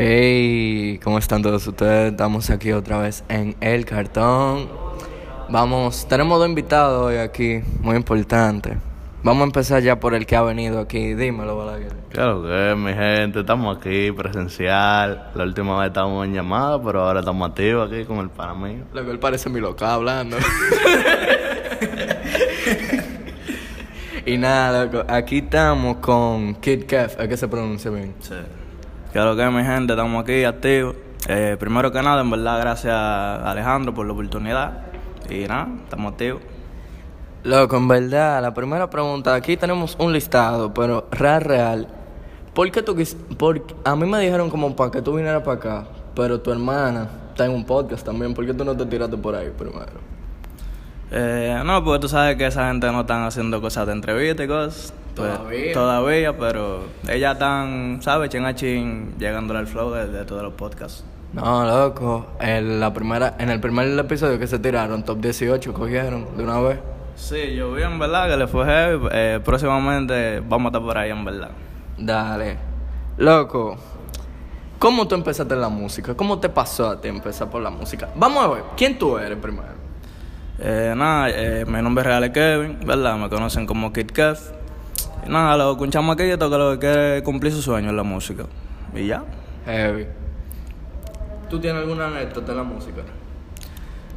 Hey, ¿cómo están todos ustedes? Estamos aquí otra vez en El Cartón. Vamos, tenemos dos invitados hoy aquí, muy importantes. Vamos a empezar ya por el que ha venido aquí. Dímelo, Balaguer. Claro que mi gente, estamos aquí presencial. La última vez estábamos en llamada, pero ahora estamos activos aquí con el pana mío. Lo que él parece mi loca hablando. y nada, loco, aquí estamos con Kid Kev, es que se pronuncia bien. Sí. Claro que mi gente, estamos aquí activos. Eh, primero que nada, en verdad, gracias a Alejandro por la oportunidad. Y nada, estamos activos. Loco, en verdad, la primera pregunta, aquí tenemos un listado, pero real, real. ¿Por qué tú quis por, A mí me dijeron como para que tú vinieras para acá, pero tu hermana está en un podcast también. ¿Por qué tú no te tiraste por ahí primero? Eh, no, porque tú sabes que esa gente no están haciendo cosas de entrevista y cosas. Todavía. todavía, pero ellas están, ¿sabes? Chin a chin, llegándole al flow de, de todos los podcasts. No, loco, en, la primera, en el primer episodio que se tiraron, top 18 cogieron de una vez. Sí, yo vi en verdad que le fue heavy. Eh, próximamente vamos a estar por ahí en verdad. Dale. Loco, ¿cómo tú empezaste en la música? ¿Cómo te pasó a ti empezar por la música? Vamos a ver, ¿quién tú eres primero? Eh, nada, eh, mi nombre real es Kevin, ¿verdad? Me conocen como Kid Kev. Nada, lo que un chamaquito que lo que quiere cumplir su sueño en la música. Y ya. Heavy. ¿Tú tienes alguna anécdota en la música?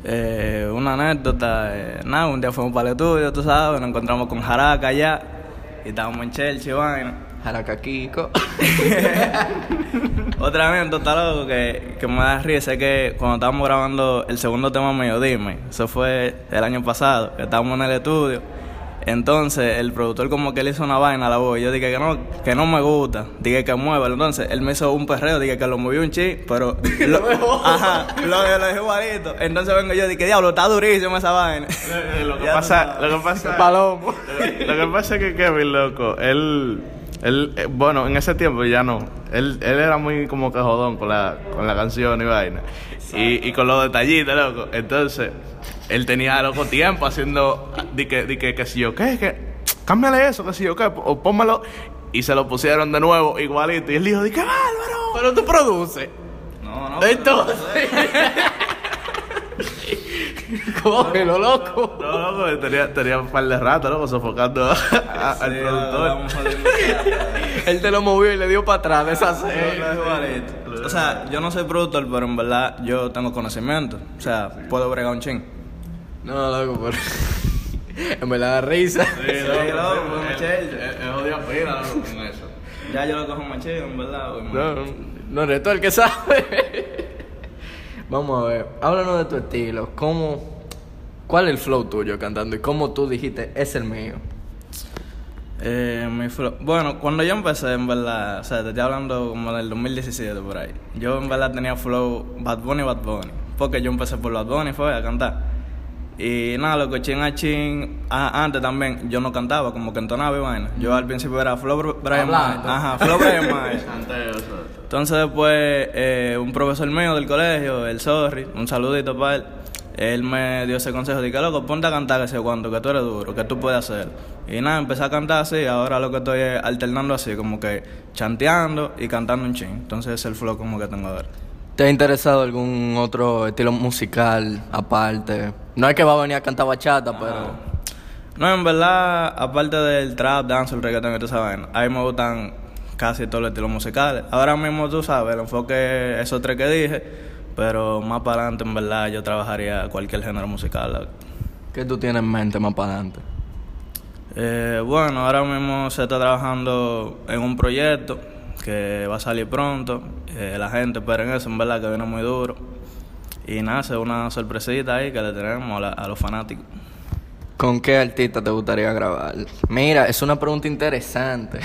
Eh, una anécdota, eh, nada, un día fuimos para el estudio, tú sabes, nos encontramos con Jaraca allá. Y estábamos en Chelsea, y vaina. Jaraca Kiko. Otra anécdota, loco, que, que me da risa es que cuando estábamos grabando el segundo tema mío, Dime, eso fue el año pasado, que estábamos en el estudio. Entonces, el productor como que le hizo una vaina a la voz. Yo dije que no, que no me gusta. Dije que mueva. Entonces, él me hizo un perreo. Dije que lo movió un chi, pero... Lo, ajá, lo, lo dejé igualito. Entonces vengo yo y dije, diablo, está durísimo esa vaina. Eh, lo que pasa, lo que pasa, Palomo. lo que pasa es que Kevin, loco, él, él, eh, bueno, en ese tiempo ya no. Él, él era muy como que jodón con la, con la canción y vaina. Y, y con los detallitos, loco. Entonces, él tenía, loco, tiempo haciendo, di que, di que, que si yo, ¿qué? Que, cámbiale eso, que si yo, ¿qué? O pónmelo. Y se lo pusieron de nuevo, igualito. Y él dijo, di que bárbaro. Pero tú produces. No, no. Entonces. Cógelo, loco. No, loco, tenía, tenía un par de rato, loco, sofocando a- a- al productor. Él te lo movió y le dio para atrás de esa No, serie. no. O sea, yo no soy productor, pero en verdad yo tengo conocimiento. O sea, puedo bregar un ching. No, loco, pero. En verdad da risa. Sí, loco, loco, él- él jodió pila, loco, con eso. Ya yo lo cojo más chido, en verdad. güey. No, no eres tú el que sabe. Vamos a ver, háblanos de tu estilo. ¿Cómo, ¿Cuál es el flow tuyo cantando y cómo tú dijiste es el mío? Eh, mi flow- Bueno, cuando yo empecé, en verdad, o sea, te estoy hablando como del 2017 por ahí. Yo en verdad tenía flow Bad Bunny, Bad Bunny. Porque yo empecé por Bad Bunny, fue a cantar. Y nada, lo que chin a chin, ah, antes también yo no cantaba, como que entonaba y vaina. Yo al principio era Flow Br- Brian Mayer. Ajá, Flow Brian Mayer. Entonces después eh, un profesor mío del colegio, el Sorry, un saludito para él, él me dio ese consejo de que loco, ponte a cantar que sé cuánto, que tú eres duro, que tú puedes hacer. Y nada, empecé a cantar así, ahora lo que estoy es alternando así, como que chanteando y cantando un ching. Entonces es el flow como que tengo ahora. ¿Te ha interesado algún otro estilo musical aparte? No es que va a venir a cantar bachata, pero... No, en verdad, aparte del trap, dance, el reggaetón toda esa vaina, a mí me gustan casi todos los estilos musicales. Ahora mismo tú sabes, el enfoque es esos tres que dije, pero más para adelante en verdad yo trabajaría cualquier género musical. ¿Qué tú tienes en mente más para adelante? Eh, bueno, ahora mismo se está trabajando en un proyecto que va a salir pronto. Eh, la gente espera en eso, en verdad que viene muy duro. Y nada, es una sorpresita ahí que le tenemos a, la- a los fanáticos. ¿Con qué artista te gustaría grabar? Mira, es una pregunta interesante.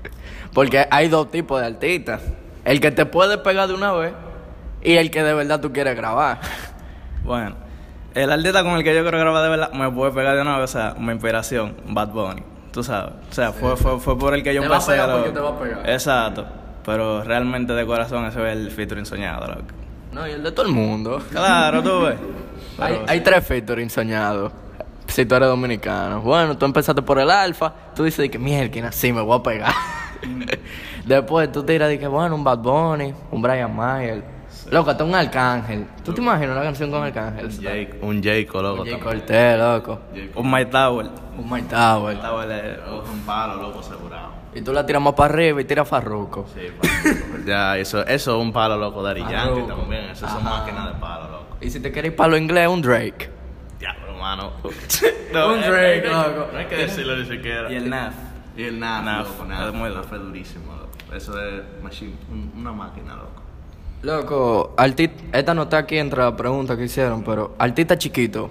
Porque hay dos tipos de artistas. El que te puede pegar de una vez y el que de verdad tú quieres grabar. Bueno, el artista con el que yo quiero grabar de verdad me puede pegar de una vez, o sea, mi inspiración, Bad Bunny. Tú sabes. O sea, fue, fue, fue por el que yo Te va a empecé. pegar lo- porque te va a pegar. Exacto. Pero realmente de corazón ese es el featuring soñado, loco. No, y el de todo el mundo. Claro, tú ves. Hay, Pero- hay tres featuring soñados. Si tú eres dominicano. Bueno, tú empezaste por el alfa. Tú dices que mierda, sí, me voy a pegar. Después tú tiras y que bueno, un Bad Bunny, un Brian Mayer. Loco, hasta un Arcángel. ¿Tú te imaginas una canción con Arcángel? Jake, un Jayco, loco. Un Jay también. Cortez, loco. Un My Tower. Un Mike Tower. My Tower Un palo, loco, asegurado. Y tú la tiras más para arriba y tiras Farruko. Sí, ya, eso, eso es un palo, loco, Daddy Yankee también. Eso son máquinas de palo, loco. Y si te quieres ir para lo inglés, un Drake. Diablo, hermano. Un Drake, eh, loco. No hay que decirlo ni siquiera. Y el NAF. Y el NAF, Naf, loco, es NAF. muy NAF loco. es durísimo, loco. Eso es machine, un- una máquina, loco. Loco, arti- esta no está aquí entre las preguntas que hicieron, pero artistas chiquitos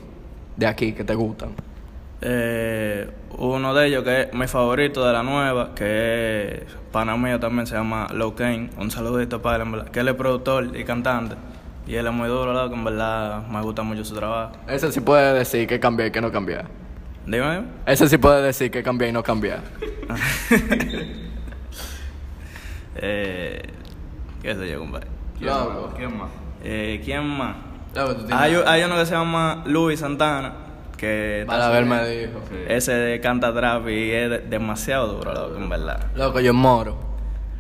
de aquí que te gustan. Eh, uno de ellos que es mi favorito de la nueva, que es pana mío también, se llama Low Kane. Un saludito para él, en verdad. Que él es productor y cantante. Y él es muy duro, loco, en verdad me gusta mucho su trabajo. Ese sí puede decir que cambié y que no cambié. Dime. Ese sí puede decir que cambié y no cambié. Eh, ¿Qué sé yo, compadre? Loco. ¿Quién más? Eh, ¿Quién más? Loco, tú tienes- Hay, hay uno que se llama Luis Santana, que... está Balaguer subiendo. me dijo. Ese canta trap y es de- demasiado duro, loco, en verdad. Loco, yo moro.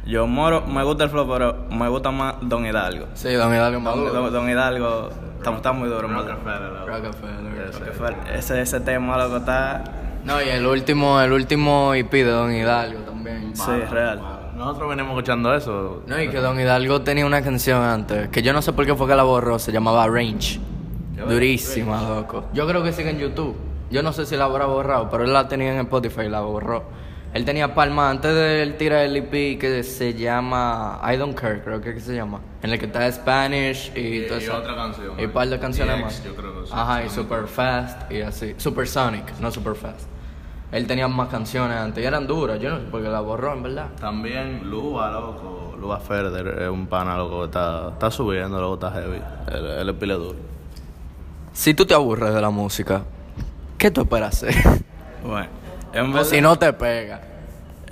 Yo moro, me gusta el flow, pero me gusta más Don Hidalgo. Sí, Don Hidalgo Don, Maduro. Don- Don Hidalgo está, está muy duro, en verdad. Rockefeller, loco. Rockefeller. Ese, ese tema, loco, está... No, y el último, el último IP de Don Hidalgo también. Sí, real. Nosotros venimos escuchando eso. No, y que Don Hidalgo tenía una canción antes, que yo no sé por qué fue que la borró, se llamaba Range. Durísima, loco. Yo creo que sigue en YouTube. Yo no sé si la habrá borrado, pero él la tenía en Spotify y la borró. Él tenía Palma antes de él tirar el EP que se llama I Don't Care, creo que, es que se llama. En el que está Spanish y, Y- todo y eso. otra canción, Y un par de ¿no? canciones DX, más. yo creo que Ajá, y. Super Fast y así. Super Sonic, no Super Fast. Él tenía más canciones antes y eran duras. Yo no sé por qué la borró, en verdad. También Luba, loco. Luba Ferder es un pana, loco, que está, está subiendo, loco, está heavy. Él, él es pile duro. Si tú te aburres de la música, ¿qué tú esperas hacer? Bueno, en o si no te pega.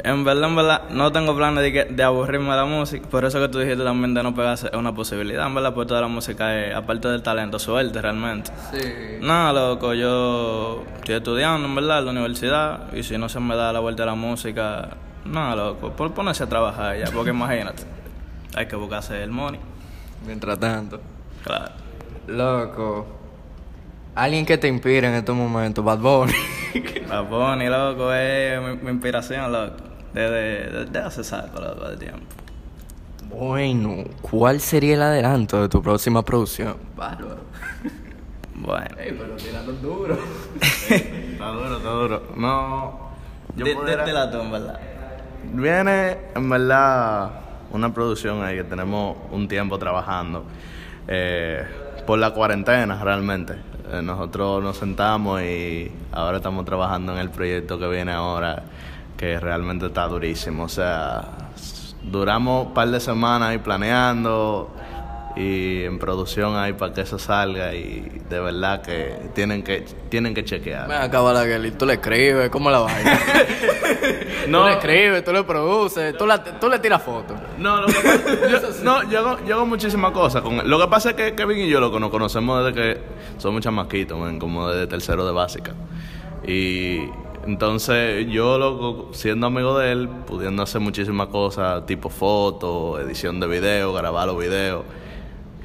En verdad, en verdad, no tengo planes de, que- de aburrirme de la música. Por eso que tú dijiste también de no pegarse es una posibilidad, en verdad, porque toda la música es, aparte del talento, suerte realmente. Sí. Nada, loco, yo estoy estudiando, en verdad, en la universidad. Y si no se me da la vuelta a la música, nada, loco, por ponerse a trabajar ya. Porque imagínate, hay que buscarse el money. Mientras tanto. Claro. Loco. Alguien que te inspire en estos momentos, Bad Bunny. Bad Bunny, loco, es mi, mi inspiración, loco. Desde, desde hace saco, loco, de tiempo. bueno, ¿cuál sería el adelanto de tu próxima producción? Bárbaro. Bueno. Ey, pero tirando duro. Está duro, está duro. No. Yo De- pudiera- Desde la tumba, ¿verdad? Viene, en verdad, una producción ahí que tenemos un tiempo trabajando. eh, por la cuarentena, realmente. Eh, nosotros nos sentamos y ahora estamos trabajando en el proyecto que viene ahora, que realmente está durísimo. O sea, duramos un par de semanas ahí planeando y en producción ahí para que eso salga y de verdad que tienen que, tienen que chequear. Me acaba la y tú le escribes, ¿cómo la vaina? No. Tú le escribes, tú le produces, tú, la- tú le tiras fotos. No, lo que pasa, yo, no, yo hago, yo hago muchísimas cosas con él. Lo que pasa es que Kevin y yo lo que nos conocemos desde que somos chamaquitos, man, como desde tercero de básica. Y entonces yo, loco, siendo amigo de él, pudiendo hacer muchísimas cosas, tipo fotos, edición de video, grabar los videos,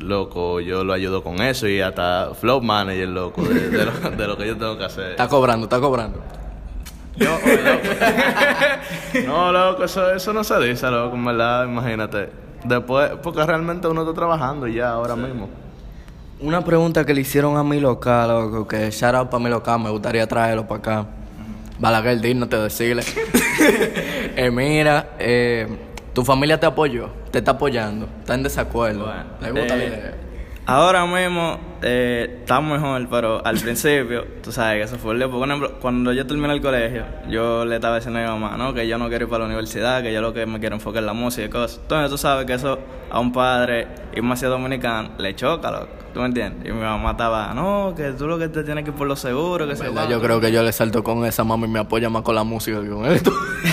loco, yo lo ayudo con eso y hasta flow manager, loco, de, de lo, de lo que yo tengo que hacer. Está cobrando, está cobrando. Yo, no, loco, eso, eso no se dice, loco, en verdad, imagínate. Después, porque realmente uno está trabajando ya ahora mismo. Una pregunta que le hicieron a mi local, loco, que shout out para mi local, me gustaría traerlo para acá. Balaguer, dígnate decirle. eh, mira, eh, tu familia te apoyó, te está apoyando, está en desacuerdo. Bueno, ¿Le gusta la eh, idea? Ahora mismo eh, está mejor, pero al principio, tú sabes que eso fue el lío. Por ejemplo, cuando yo terminé el colegio, yo le estaba diciendo a mi mamá, ¿no? Que yo no quiero ir para la universidad, que yo lo que me quiero enfocar en la música y cosas. Entonces tú sabes que eso a un padre y más si es dominicano le choca, loco. ¿Tú me entiendes? Y mi mamá estaba, no, que tú lo que te tienes que ir por lo seguro, que se ¿Verdad? Yo creo que yo le salto con esa mami y me apoya más con la música que con esto.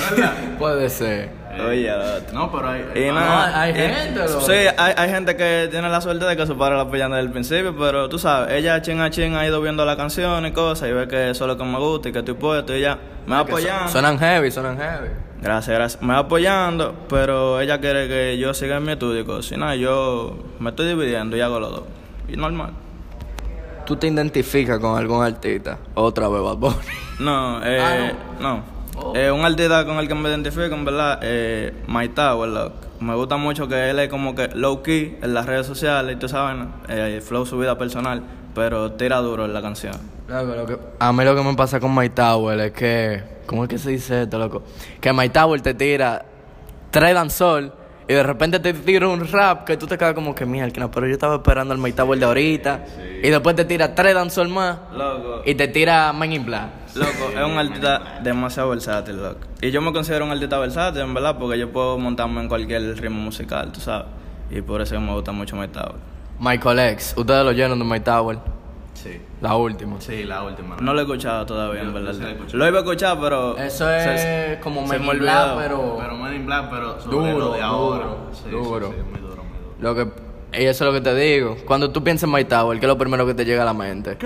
Puede ser. Oye, al otro. No, pero hay. Y No, nada, hay y- gente. Sí, hay, hay gente que tiene la suerte de que su padre la apoyan desde el principio, pero tú sabes, ella chin a chin ha ido viendo la canción y cosas y ve que eso es lo que me gusta y que estoy puesto y ya me va apoyando. Suenan heavy, suenan heavy. Gracias, gracias. Me va apoyando, pero ella quiere que yo siga en mi estudio. y cosas. Si no, yo me estoy dividiendo y hago los dos. Y normal. ¿Tú te identificas con algún artista? Otra vez, Bad Bunny. No, eh, no. Eh, un artista con el que me identifico, en verdad, eh, Tower, loco. Me gusta mucho que él es como que low key en las redes sociales y tú sabes, ¿no? Eh, flow su vida personal, pero tira duro en la canción. Loco, lo que- a mí lo que me pasa con Tower es que. ¿Cómo es que se dice esto, loco? Que Tower te tira tres danzol y de repente te tira un rap que tú te quedas como que mierda, pero yo estaba esperando el Tower de ahorita. Y después te tira tres danzol más Loco. y te tira Man in Black. Loco, es un artista demasiado versátil, loco. Y yo me considero un artista versátil, en verdad, porque yo puedo montarme en cualquier ritmo musical, tú sabes. Y por eso me gusta mucho My Tower. Michael X, ustedes lo llenan de My Tower. Sí. La última. Sí, la última. No lo he escuchado todavía, en verdad. sí lo he escuchado. Lo iba a escuchar, pero... Eso es se- como se Man me in Black, pero. Pero Men in Black, pero sobre Duro, lo de ahora. duro, Sí, sí, duro. sí, muy duro, muy duro. Lo que, y eso es lo que te digo. Cuando tú piensas en My Tower, ¿qué es lo primero que te llega a la mente?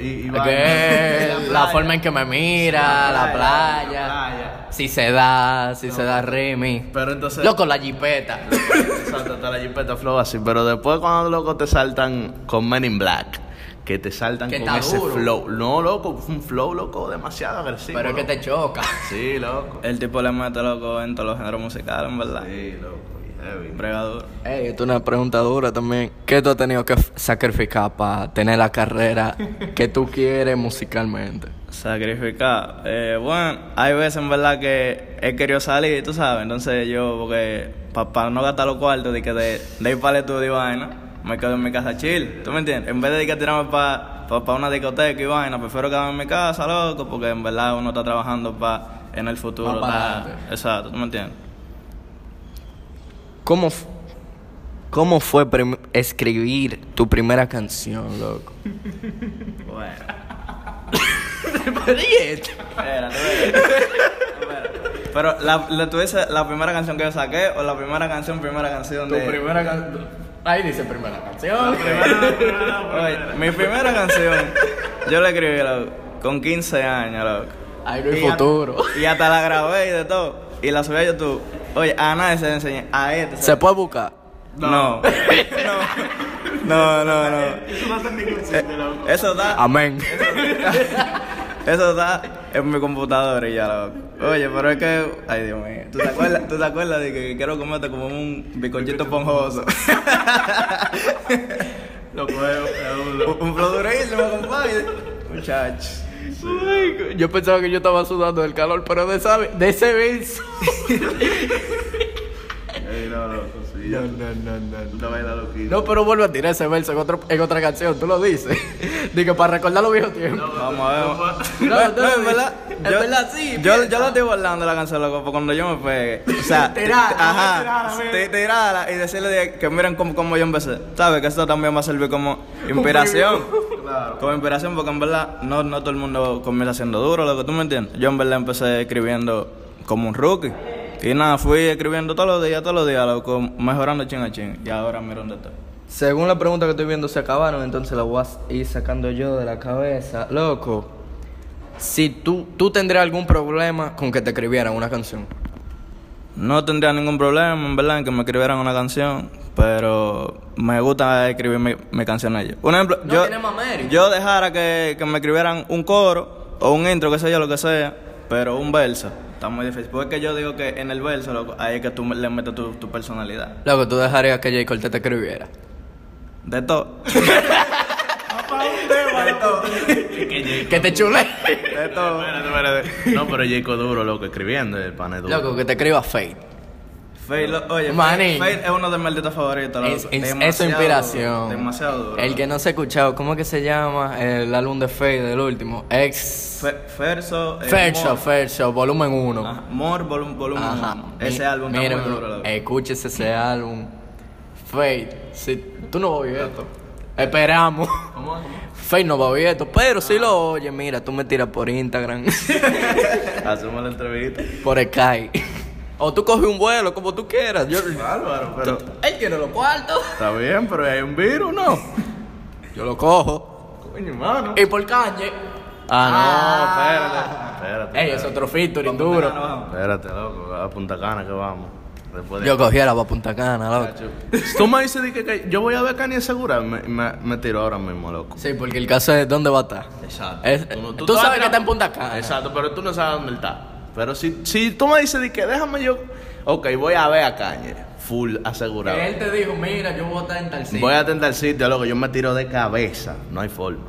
Y, que la, forma en que me mira, Sí, la la playa, playa, la playa. si se da, si se da Remy. Pero entonces. Loco, la jipeta. Exacto, la jipeta flow así. Pero después, cuando loco te saltan con Men in Black, que te saltan Que con ese duro. flow. No, loco, un flow, loco, demasiado agresivo. Pero es que te choca. Sí, loco. El tipo le mete loco en todos los géneros musicales, en verdad. Sí, loco. y heavy. Bregador. Ey, esto es una pregunta dura también. ¿Qué tú has tenido que sacrificar para tener la carrera que tú quieres musicalmente? Sacrificar. Eh, bueno, hay veces en verdad que he querido salir, tú sabes. Entonces yo, porque para no gastar los cuartos de, que de, de ir para el estudio vaina, me quedo en mi casa chill. ¿Tú me entiendes? En vez de ir a tirarme para pa, una discoteca y vaina, prefiero quedarme en mi casa, loco, porque en verdad uno está trabajando para en el futuro. Está-. Exacto, ¿tú me entiendes? ¿Cómo, cómo fue escribir tu primera canción, loco? Bueno. Pero la, la, tú dices la primera canción que yo saqué o la primera canción, primera canción Tu de... primera canción. Ahí dice primera canción. Oye, mi primera canción, yo la escribí loco, con 15 años, loco. Ahí no hay Y a- futuro. Y hasta la grabé y de todo. Y la subí a YouTube. Oye, a nadie se la enseñé. A este. ¿Se puede buscar? No. No, no, no. Eh, Eso da. Amén. Eso está en mi computadora y ya loco. Oye, pero es que. Ay, Dios mío. ¿Tú te acuerdas, ¿tú te acuerdas de que quiero comerte como un bizcochito esponjoso? Es- es un un flow durísimo, compadre. Muchachos. Ay, Yo pensaba que yo estaba sudando del calor, pero de, esa, de ese beso. No, loco, ya. no, no. Tú te bailas loquito. No, pero vuelvo a tirar ese verso en, otro, en otra canción, tú lo dices. Digo, para recordar los viejos tiempos. Vamos a ver. No, No, no, en verdad. En verdad, sí, Yo, yo la estoy guardando la canción, loco, cuando yo me pegue. O sea, Tirala, ajá, tirala, ti- tirala y decirle de que miren cómo, cómo yo empecé. ¿Sabes? Que esto también va a servir como inspiración. Claro. Como inspiración, porque en verdad no, no todo el mundo comienza siendo duro, lo que tú me entiendes. Yo en verdad empecé escribiendo como un rookie. Y nada, fui escribiendo todos los días, todos los días, loco, mejorando chin a chin. Y ahora mira dónde estoy. Según la pregunta que estoy viendo se acabaron, entonces la voy a ir sacando yo de la cabeza. Loco, si tú, tú tendrías algún problema con que te escribieran una canción. No tendría ningún problema, en verdad, en que me escribieran una canción, pero me gusta escribir mi, mi canción a ellos. Un ejemplo, No yo, yo dejara que, que me escribieran un coro o un intro, sé yo, lo que sea, pero un verso. Está muy difícil. Porque yo digo que en el verso, loco, ahí es que tú le metes tu, tu personalidad. Loco, tú dejarías que J. Cortez te escribiera. De todo. Que te chule. De todo. Espérate, espérate. No, pero Jacob duro, loco, escribiendo el pane duro. Loco, que te escriba Fate. Fade, lo- oye, es uno de mis artistas favoritos. Es, es- es su inspiración. Demasiado duro. El que no se ha escuchado, ¿cómo es que se llama el álbum de Fade, el último? Ex. Fe- Ferso. eh, Fair Show, volumen 1. Ajá, More Volum- Volumen Ajá. uno. Ese Mi- álbum está mira, muy duro. Escúchese ese álbum. Fate, si tú no vas a oír esto. Esperamos. Fate no va a esto, pero si lo oye, mira, tú me tiras por Instagram, Hacemos la entrevista. por Skype. O tú coges un vuelo, como tú quieras. Yo, Bárbaro, pero. él quiere los cuartos. Está bien, pero hay un virus, ¿no? Yo lo cojo. Coño, hermano. Y por cañe. Ah, no, espérate. Espérate. Ey, es otro featuring duro. Espérate, loco, a Punta Cana que vamos. Después de Yo cogiera para Punta Cana, loco. Tú me dices que, que yo voy a ver Kanye segura, me, me, me tiro ahora mismo, loco. Sí, porque el caso es dónde va a estar. Exacto. Es- no- tú sabes que está en Punta Cana. Exacto, pero tú no sabes dónde está. Pero si, si tú me dices de que déjame yo, ok, voy a ver a Kanye, full asegurado. Que él te dijo, mira, yo voy a estar en tal sitio. Voy a el sitio, loco, yo me tiro de cabeza, no hay forma.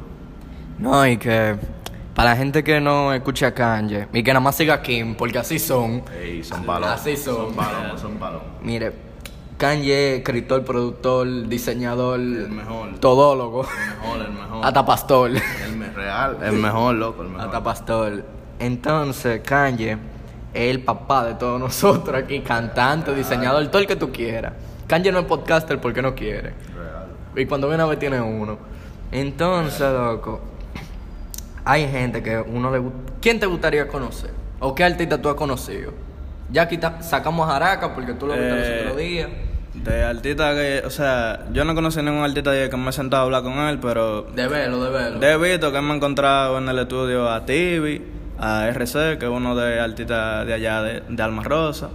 No, y que para la gente que no escucha a Kanye y que nada más siga a Kim, porque así son. Ey, son palomos. Así son. Son palomos, son palomos. Mire, Kanye, escritor, productor, diseñador, El mejor. todólogo, El mejor, el mejor. hasta pastor. El real, el mejor, loco, el mejor. Hasta pastor. Entonces, Kanye es el papá de todos nosotros aquí, cantante, diseñador, todo el que tú quieras. Kanye no es podcaster porque no quiere. Real. Y cuando viene a ver tiene uno. Entonces, loco, hay gente que uno le gusta. ¿Quién te gustaría conocer? ¿O qué artista tú has conocido? Ya quita, sacamos a Jaraca porque tú lo viste los Eh, otros días. De artista que, o sea, yo no conocí ningún artista que me he sentado a hablar con él, pero De verlo, de verlo. de visto que me he encontrado en el estudio a Tibi, a RC, que es uno de artistas de allá de, de Alma Rosa.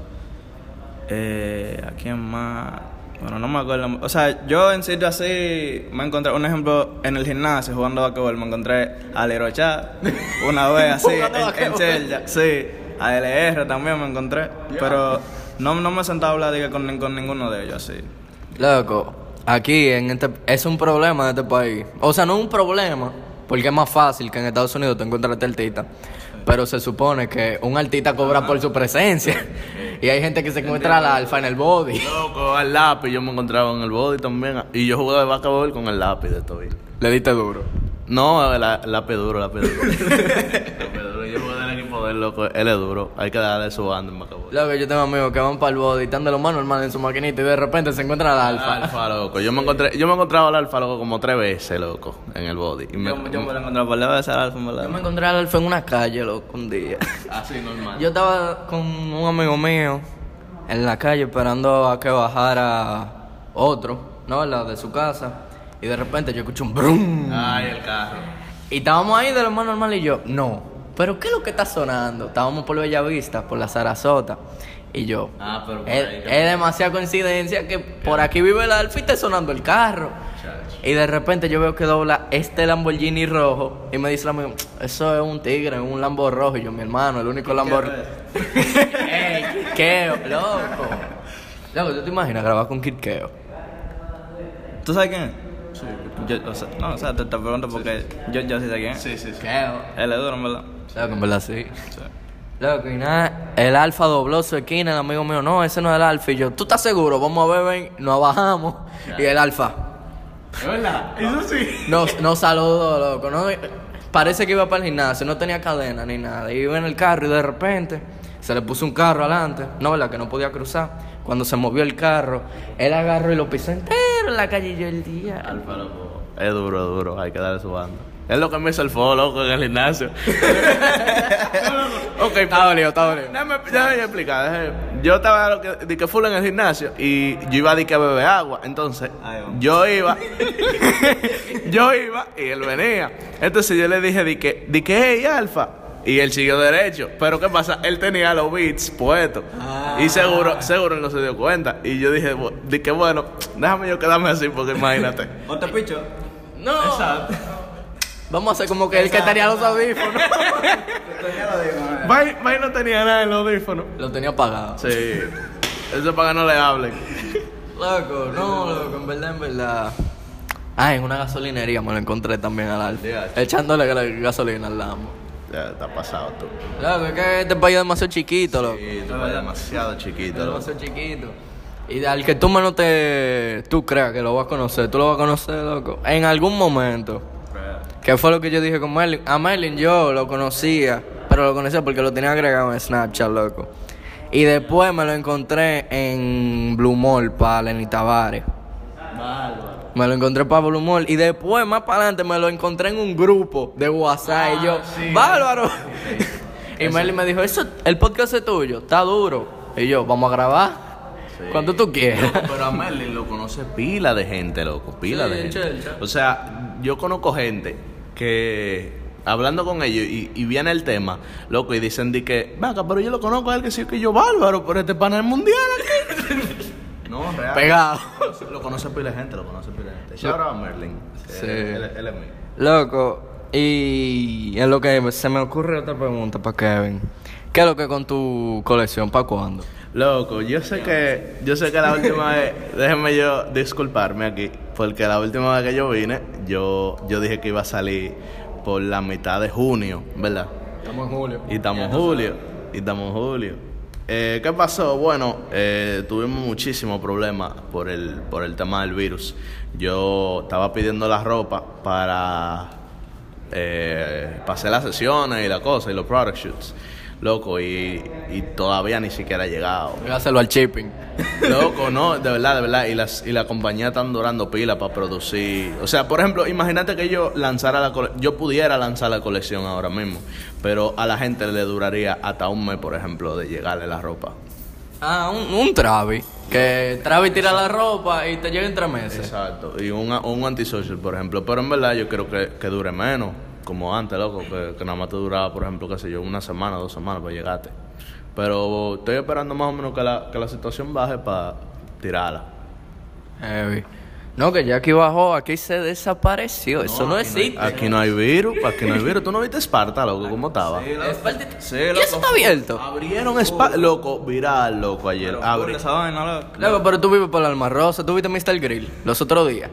Eh, ¿A quién más? Bueno, no me acuerdo. O sea, yo en sitio así me encontré, un ejemplo, en el gimnasio jugando basquetbol, me encontré a Lerochá una vez así, en, en Sí, a LR también me encontré, pero no, no me he sentado a hablar diga, con, con ninguno de ellos así. Loco, aquí en este, es un problema de este país. O sea, no es un problema, porque es más fácil que en Estados Unidos te encuentres este artista. Pero se supone que un artista cobra por su presencia. Y hay gente que se encuentra al alfa en el body. Loco, al lápiz, yo me encontraba en el body también. Y yo jugué de basquetbol con el lápiz de todo. Le diste duro. No, el lápiz duro, el lápiz duro. El lápiz duro. Yo jugué loco, él es duro. Hay que darle su banda en basquetbol. Loco, yo tengo amigos que van para el body, están de lo más normal en su maquinita y de repente se encuentran al alfa. Alfa, loco. Yo me encontré, yo me encontraba al alfa, loco, como tres veces, loco, en el body. Y me, Yo, yo me lo encontré por la vez al alfa, en verdad. Yo me encontré al alfa en una calle, loco, un día. Así, normal. Yo estaba con un amigo mío en la calle esperando a que bajara otro, ¿no? verdad? De su casa. Y de repente yo escucho un brum. Ay, el carro. Y estábamos ahí de lo más normal y yo, no. ¿Pero qué es lo que está sonando? Estábamos por Bellavista, por la Sarasota. Y yo, Ah, pero por es, ahí, es demasiada coincidencia que por aquí vive el Alfa y está sonando el carro. Y de repente yo veo que dobla este Lamborghini rojo y me dice el amigo, eso es un tigre, un Lambo rojo. Y yo, mi hermano, el único Lambo ¡Ey, Kirkeo, loco! Loco, ¿tú te imaginas grabar con Kirkeo? ¿Tú sabes quién es? Sí. Yo, o sea, no, o sea, te, te pregunto porque yo, yo sí sé quién es. Sí, sí, sí. Kirkeo. Él es duro, verdad. Loco, en verdad sí. Loco, y nada, el alfa dobló su esquina, el amigo mío, no, ese no es el alfa. Y yo, ¿tú estás seguro? Vamos a ver, ven, nos bajamos. Y el alfa, ¿Es verdad? Eso sí. nos, nos saludó, loco, ¿no? Parece que iba para el gimnasio, no tenía cadena ni nada. Iba en el carro y de repente se le puso un carro adelante, no, ¿verdad? Que no podía cruzar. Cuando se movió el carro, él agarró y lo pisó entero en la calle y yo el día. Alfa, loco. Es duro, es duro. Hay que darle su banda. Es lo que me hizo el fuego, loco, en el gimnasio. ok, Está dolido, está dolido. Déjame, déjame explicar. déjame. Yo estaba lo que, di que full en el gimnasio y yo iba a di que a beber agua. Entonces, yo iba, yo iba y él venía. Entonces yo le dije, di que, di que, hey, alfa. Y él siguió derecho. Pero ¿qué pasa? Él tenía los beats puestos. Y seguro, seguro él no se dio cuenta. Y yo dije, di que bueno, déjame yo quedarme así porque imagínate. ¿O te picho? No. Vamos a hacer como que el que tenía los audífonos. Vai no tenía nada en los audífonos. lo tenía apagado. Sí. Eso es para que no le hablen. Loco, no, loco, en verdad, en verdad. Ah, en una gasolinería me lo encontré también al. Ya. Echándole gasolina al Lambo. Ya está pasado tú. Loco, es que este país es demasiado chiquito, loco. Sí, eres demasiado Es chiquito. loco. demasiado chiquito. Y al que tú menos te... Tú creas que lo vas a conocer, tú lo vas a conocer, loco. En algún momento. Que fue lo que yo dije con Merlin. A Merlin yo lo conocía, pero lo conocía porque lo tenía agregado en Snapchat, loco. Y después me lo encontré en Blue Mall para Lenny Tavares. Me lo encontré para Blue Mall. Y después, más para adelante, me lo encontré en un grupo de WhatsApp. y yo, ¡bárbaro! y Merlin me dijo, Eso, el podcast es tuyo, está duro. Y yo, ¿vamos a grabar? Cuando tú quieras. Pero a Merlin lo conoce pila de gente, loco. Pila Sí, de gente. O sea, yo conozco gente que hablando con ellos y, y viene el tema, loco, y dicen de que, vaca, pero yo lo conozco a él que sí que yo bárbaro, pero este panel mundial aquí. no, real. Pegado. Lo conoce pila de gente, lo conoce pila de gente. Shout out a Merlin. Sí. Él, él- él es mío. Loco, y en lo que se me ocurre otra pregunta para Kevin. ¿Qué es lo que con tu colección? ¿Para cuándo? Loco, yo sé que yo sé que la última vez, déjenme yo disculparme aquí, porque la última vez que yo vine, yo yo dije que iba a salir por la mitad de junio, ¿verdad? Estamos en julio. Y estamos en julio, y estamos en julio. Eh, ¿Qué pasó? Bueno, eh, tuvimos muchísimos problemas por el, por el tema del virus. Yo estaba pidiendo la ropa para, eh, para hacer las sesiones y la cosa, y los product shoots. Loco, y, y todavía ni siquiera ha llegado. Hacerlo al shipping. Loco, no, de verdad, de verdad. Y, las, y la compañía están durando pila para producir. O sea, por ejemplo, imagínate que yo lanzara la cole- yo pudiera lanzar la colección ahora mismo, pero a la gente le duraría hasta un mes, por ejemplo, de llegarle la ropa. Ah, un, un Travis. Que Travis tira la ropa y te llega en tres meses. Exacto. Y un, un antisocial, por ejemplo. Pero en verdad yo creo que, que dure menos, como antes, loco, que, que nada más te duraba, por ejemplo, qué sé yo, una semana, dos semanas para llegarte. Pero estoy esperando más o menos que la, que la situación baje para tirarla. Heavy. No, que ya aquí bajó, aquí se desapareció. Eso no existe. Aquí no hay virus, aquí no hay virus. ¿Tú no viste Esparta, loco? ¿Cómo estaba? Sí, ¿Y loco. eso está abierto? Abrieron Esparta, loco, viral, loco, ayer. Abre. Loco. Loco, pero tú vives por la Alma Rosa, tú viste Mr. Grill los otros días.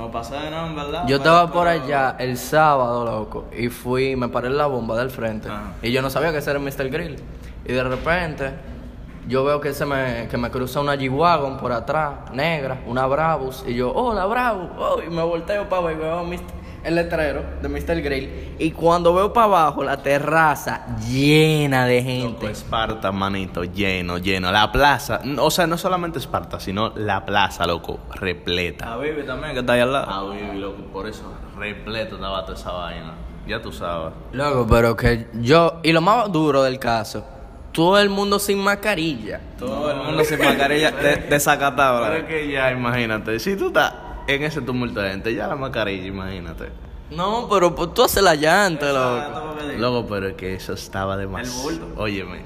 No pasé de nada, en verdad. Yo estaba por allá el sábado, loco, y fui, me paré en la bomba del frente. Ajá. Y yo no sabía que ese era Mr. Grill. Y de repente, yo veo que se me, que me cruza una G-Wagon por atrás, negra, una Brabus. Y yo, hola, Brabus. Oh, y me volteo para ver, veo Mr. el letrero de Mr. Grill. Y cuando veo para abajo, la terraza llena de Loco, gente. Esparta, manito, lleno, lleno. La plaza, o sea, no solamente Esparta, sino la plaza, loco, repleta. A Vivi también, que está ahí al lado. Ah, baby, loco, por eso repleto estaba toda esa vaina. Ya tú sabes. Loco, pero que yo. Y lo más duro del caso, todo el mundo sin mascarilla. Todo el mundo sin mascarilla de, desacatado. Pero loco. es que ya, imagínate, si tú estás en ese tumulto de gente, ya la mascarilla, imagínate. No, pero pues, tú haces la llanta, loco. Loco, pero es que eso estaba demasiado. bulto. Óyeme,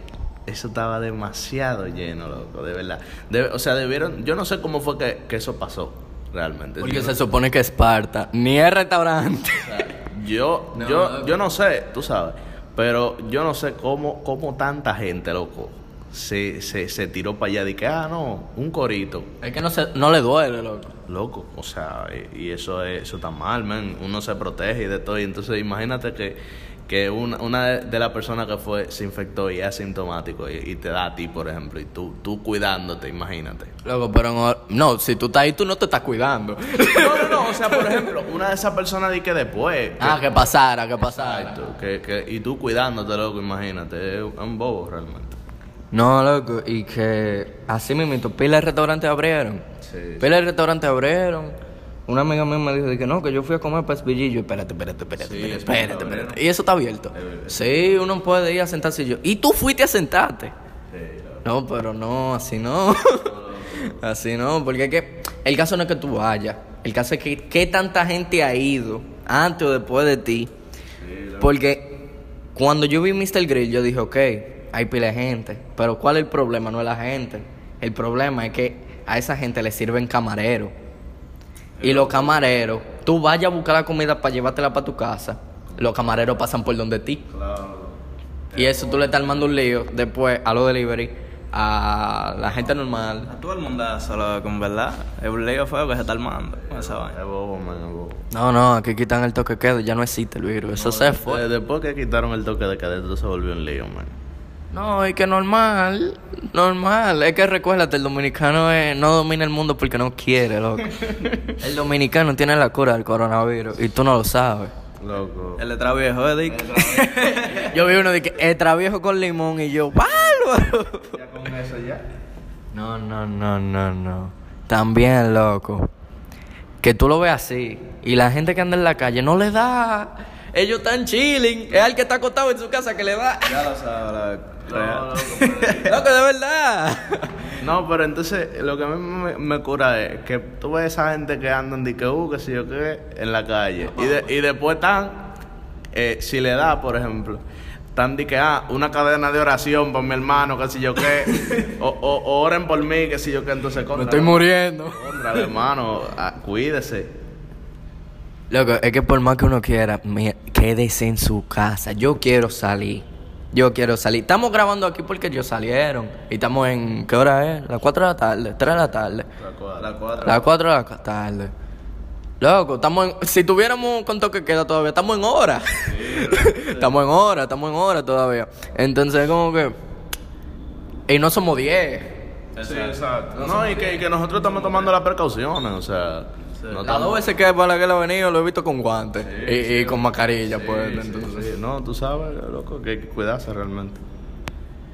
eso estaba demasiado lleno, loco, de verdad. De- o sea, debieron. Yo no sé cómo fue que, que eso pasó, realmente. Porque Yo se no- supone que Esparta, ni es restaurante. o sea, yo, No, yo, yo no sé, tú sabes. Pero yo no sé cómo, cómo tanta gente, loco, se, se, se tiró para allá de que, ah, no, un corito. Es que no, se, no le duele, loco. Loco, o sea, y, y eso es, eso está mal, man. Uno se protege y de todo. Y entonces imagínate que, que una, una de, de las personas que fue se infectó y es asintomático y, y te da a ti, por ejemplo, y tú, tú cuidándote, imagínate. Loco, pero no, no, si tú estás ahí, tú no te estás cuidando. No, no, no, o sea, por ejemplo, una de esas personas di que después. que- ah, que pasara, que pasara. Exacto, que, que, y tú cuidándote, loco, imagínate, es un bobo realmente. No, loco, y que así mismo, pila de restaurantes abrieron. Sí. Pila de restaurantes abrieron. Una amiga mía me dijo de que no, que yo fui a comer pespillillo. Espérate, espérate, espérate, Sí, espérate, espérate, espérate. Y eso está abierto. Sí, uno puede ir a sentarse y yo. Y tú fuiste a sentarte. No, pero no, así no. así no, porque es que el caso no es que tú vayas. El caso es que qué tanta gente ha ido antes o después de ti. Porque cuando yo vi Mr. Grill, yo dije, ok, hay pila de gente. Pero ¿cuál es el problema? No es la gente. El problema es que a esa gente le sirven camareros. Y los camareros, tú vayas a buscar la comida para llevártela para tu casa. Los camareros pasan por donde ti. Y eso tú le estás armando un lío después a los delivery, a la gente normal. A todo el mundo solo con verdad. Es un lío feo que se está armando con esa vaina. Es bobo, man, es bobo. No, no, aquí quitan el toque quedo, ya no existe el virus, eso se fue. De- Después que quitaron el toque de queda, esto se volvió un lío, man. No, es que normal, normal. Es que recuérdate, el dominicano es- no domina el mundo porque no quiere, loco. El dominicano tiene la cura del coronavirus y tú no lo sabes. Loco. El letra viejo, ¿eh, Dick? Yo vi uno de que extra viejo con limón y yo, ¡bárbaro! Ya con eso ya. No, no, no, no, no. También, loco. Que tú lo ves así y la gente que anda en la calle no le da. Ellos están chilling. Es al que está acostado en su casa que le da. Ya lo sabes, loco. No, Real. loco, de verdad. No, pero entonces lo que a mí me, me cura es que tú ves esa gente que andan de que, uh, que sé yo qué, en la calle. Y, de- y después están eh, si le da, por ejemplo, están de que, ah, una cadena de oración por mi hermano, que si yo qué, o, o- o oren por mí, que si yo qué, entonces Me contra. estoy muriendo. Contra, hermano, ah, cuídese. Loco, es que por más que uno quiera, mira, quédese en su casa. Yo quiero salir. Yo quiero salir. Estamos grabando aquí porque ellos salieron. Y estamos en. ¿Qué hora es? Las 4 de la tarde, 3 de la tarde. La cuadra. La cuadra. Las 4 de la tarde. Loco, estamos en. Si tuviéramos con toque queda todavía, estamos en hora. estamos en hora, estamos en hora todavía. Entonces, como que. Y no somos 10. Sí, exacto. No, y que, y que nosotros estamos tomando las precauciones, o sea. No Las estamos- dos veces que para que lo he venido lo he visto con guantes y, y sí, con mascarilla, Sí, pues. sí, entonces. sí. No, tú sabes, loco, que hay que cuidarse realmente.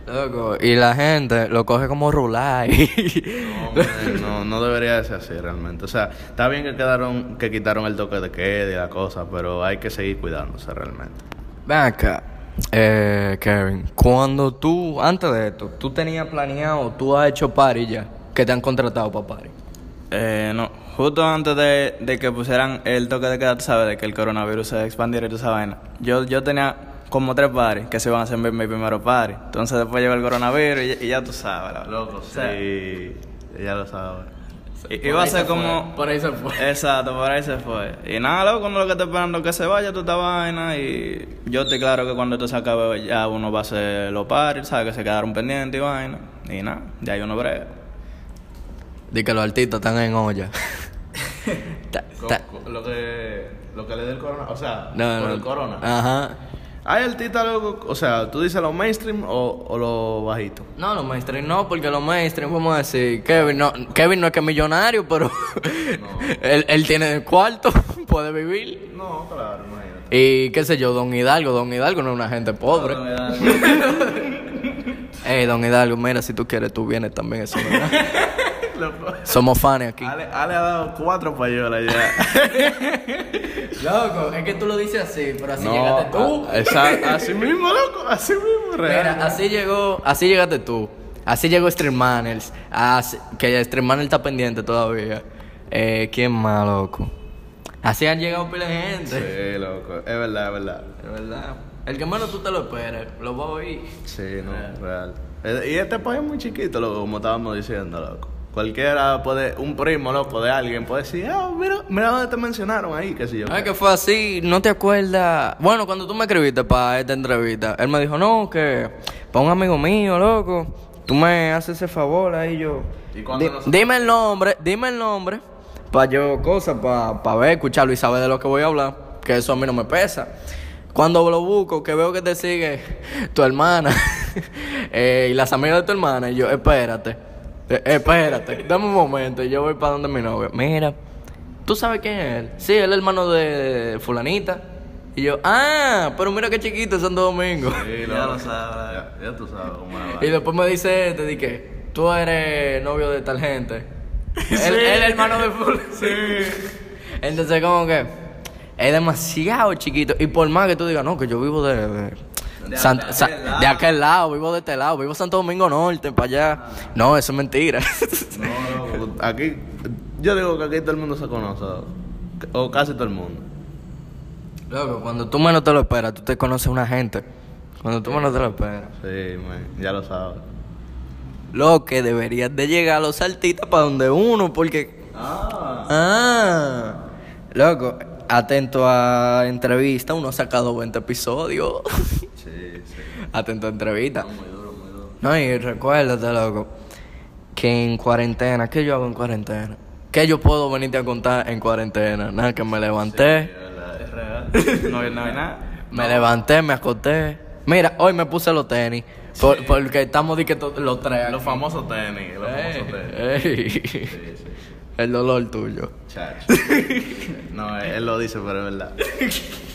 Loco, y la gente lo coge como rular. No, no, no debería de ser así realmente. O sea, está bien que quedaron, que quitaron el toque de queda y la cosa, pero hay que seguir cuidándose realmente. Ven acá, eh, Kevin, cuando tú, antes de esto, tú tenías planeado, tú has hecho party ya, que te han contratado para party. Eh, no, justo antes de, de que pusieran el toque de queda, tú sabes, de que el coronavirus se expandiera y toda esa vaina. Yo, yo tenía como tres paris que se iban a hacer mi, mi primero party. Entonces después llegó el coronavirus y, y ya tú sabes. Loco, o sea, sí, ya lo sabes. i- Iba a ser como... Por ahí se fue. Exacto, por ahí se fue. Y nada, loco, cuando lo que está esperando que se vaya toda esta vaina y yo estoy claro que cuando esto se acabe ya uno va a hacer los paris, ¿sabes? Que se quedaron pendientes y vaina. Y nada, ya hay uno breve. Di que los artistas están en olla. Ta- ta- Lo que, lo que le dé el corona, o sea, no, por no. el corona. Ajá. ¿Hay artistas, loco, o sea, tú dices lo mainstream o, o lo bajito? No, los mainstream no, porque los mainstream, vamos a decir, Kevin no, Kevin no es que es millonario, pero él, él tiene el cuarto, puede vivir. No, claro, imagínate. Y qué sé yo, Don Hidalgo, Don Hidalgo no es una gente pobre. Ey, Don Hidalgo, mira, si tú quieres, tú vienes también, eso no es. Somos fans aquí. Ale, Ale ha dado cuatro payolas ya. Loco, es que tú lo dices así, pero así no, llegaste tú. a- exacto, así mismo, loco, así mismo, real. Mira, así llegó, así llegaste tú. Así llegó Stream Manners. Así- que Stream Manners está pendiente todavía. Eh, ¿quién más, loco? Así han llegado pila de gente. Sí, loco, es verdad, es verdad. De verdad. El que menos tú te lo esperes, lo voy a oír. Sí, no, real. Eh, Y este país es muy chiquito, loco, como estábamos diciendo, loco. Cualquiera puede, un primo, loco, de alguien puede decir, ah, mira, mira dónde te mencionaron ahí, qué sé yo. Ay, que fue así, no te acuerdas. Bueno, cuando tú me escribiste para esta entrevista, él me dijo, no, que para un amigo mío, loco, tú me haces ese favor ahí yo. ¿Y Di- Dime el nombre, dime el nombre, para yo, cosas, para ver, escucharlo y saber de lo que voy a hablar, que eso a mí no me pesa. Cuando lo busco, que veo que te sigue tu hermana eh, y las amigas de tu hermana, y yo, espérate, eh, espérate, dame un momento, y yo voy para donde mi novia. Mira, ¿Tú sabes quién es él? Sí, él es el hermano de fulanita. Y yo, ah, pero mira qué chiquito es Santo Domingo. Sí, Ya lo sabes. Ya, ya tú sabes cómo es Y después me dice este, di que tú eres novio de tal gente. Él, él es hermano de fulanita. Sí. Entonces como que es demasiado chiquito. Y por más que tú digas, no, que yo vivo de... de De San- aquel de aquel lado, vivo de este lado, vivo Santo Domingo Norte, para allá. No, eso es mentira. No, loco, aquí, yo digo que aquí todo el mundo se conoce, o casi todo el mundo. Loco, cuando tú menos te lo esperas, tú te conoces una gente. Cuando tú menos te lo esperas. Sí, man, ya lo sabes. Lo que deberías de llegar a los artistas para donde uno, porque... Ah. Ah, loco, atento a entrevista, uno ha sacado 20 episodios. Sí, sí. atento a entrevista. Muy duro, muy duro. No, y recuérdate, loco, que en cuarentena, ¿qué yo hago en cuarentena? ¿Qué yo puedo venirte a contar en cuarentena? Nada, que me levanté, Es verdad. Es real. No hay no hay nada. me levanté, me acosté. Mira, hoy me puse los tenis, por- porque estamos de que los tres. Los famosos tenis, los famosos tenis. Ey. Sí, sí. El dolor tuyo. Chacho. No, él, él lo dice, pero es verdad.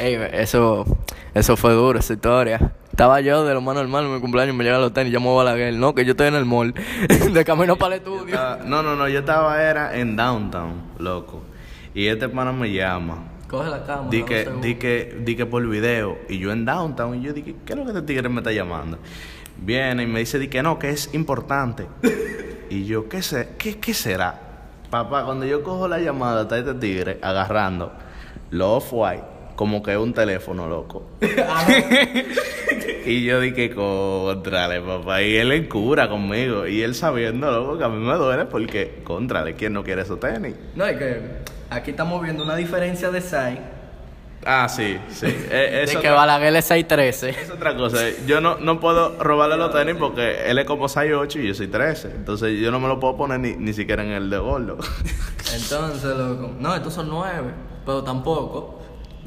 Ey, eso, eso fue duro, esa historia. Estaba yo de lo más normal en mi cumpleaños, me llegan los tenis, llamo a Balaguer. No, que yo estoy en el mall, de camino para el estudio. Estaba- no, no, no, yo estaba era en downtown, loco. Y este pana me llama. Coge la cámara. Di que, di que, di que por video. Y yo en downtown. Y yo dije, ¿qué es lo que este tigre me está llamando? Viene y me dice, di que no, que es importante. y yo, ¿qué, se, qué, ¿qué será? Papá, cuando yo cojo la llamada, está este tigre agarrando los off-white como que un teléfono, loco. y yo dije, contrale, papá. Y él en cura conmigo. Y él sabiendo, loco, que a mí me duele porque, contrale, ¿quién no quiere esos tenis? No, es que aquí estamos viendo una diferencia de size. Ah, sí, sí. Eh, de que Balaguer es 6'13. Es otra cosa. Yo no, no puedo robarle los tenis porque él es como 6'8 y yo soy 13. Entonces yo no me lo puedo poner ni, ni siquiera en el de gordo. Entonces, loco. No, estos son 9, pero tampoco.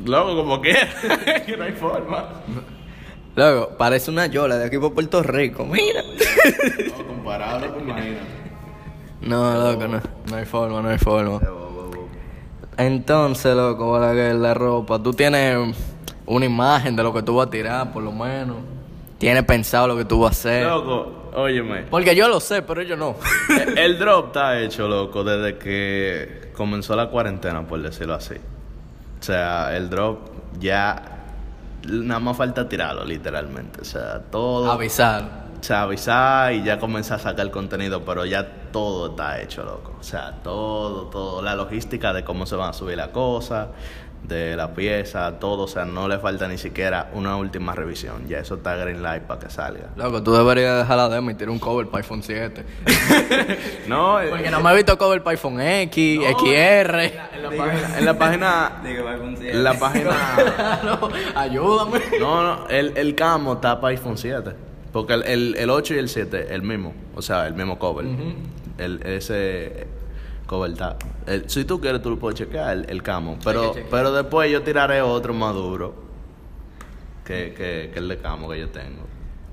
Loco, como que no hay forma. Loco, parece una yola de aquí por Puerto Rico. Mira. No, comparado, loco, imagínate. No, loco, no. No hay forma, no hay forma. Entonces, loco, la ropa. Tú tienes una imagen de lo que tú vas a tirar, por lo menos. Tienes pensado lo que tú vas a hacer. Loco, óyeme. Porque yo lo sé, pero ellos no. El- El drop está hecho, loco, desde que comenzó la cuarentena, por decirlo así. O sea, el drop ya nada más falta tirarlo, literalmente. O sea, todo. Avisar. O sea, avisar y ya comenzar a sacar contenido, pero ya todo está hecho, loco. O sea, todo, todo. La logística de cómo se van a subir las cosas, de la pieza, todo. O sea, no le falta ni siquiera una última revisión. Ya eso está green light para que salga. Loco, tú deberías dejar la demo y tirar un cover para iPhone 7. No, eh, Porque no me he visto cover para iPhone X, XR. en la página. En la página. Digo. En la página. no, ayúdame. No, no, el, el camo está para iPhone 7. Porque el, el, el 8 y el 7, el mismo. O sea, el mismo cover. el, ese el- si tú quieres, tú lo puedes chequear, el, el camo. Pero, pero después yo tiraré otro más duro que, que, que el de camo que yo tengo.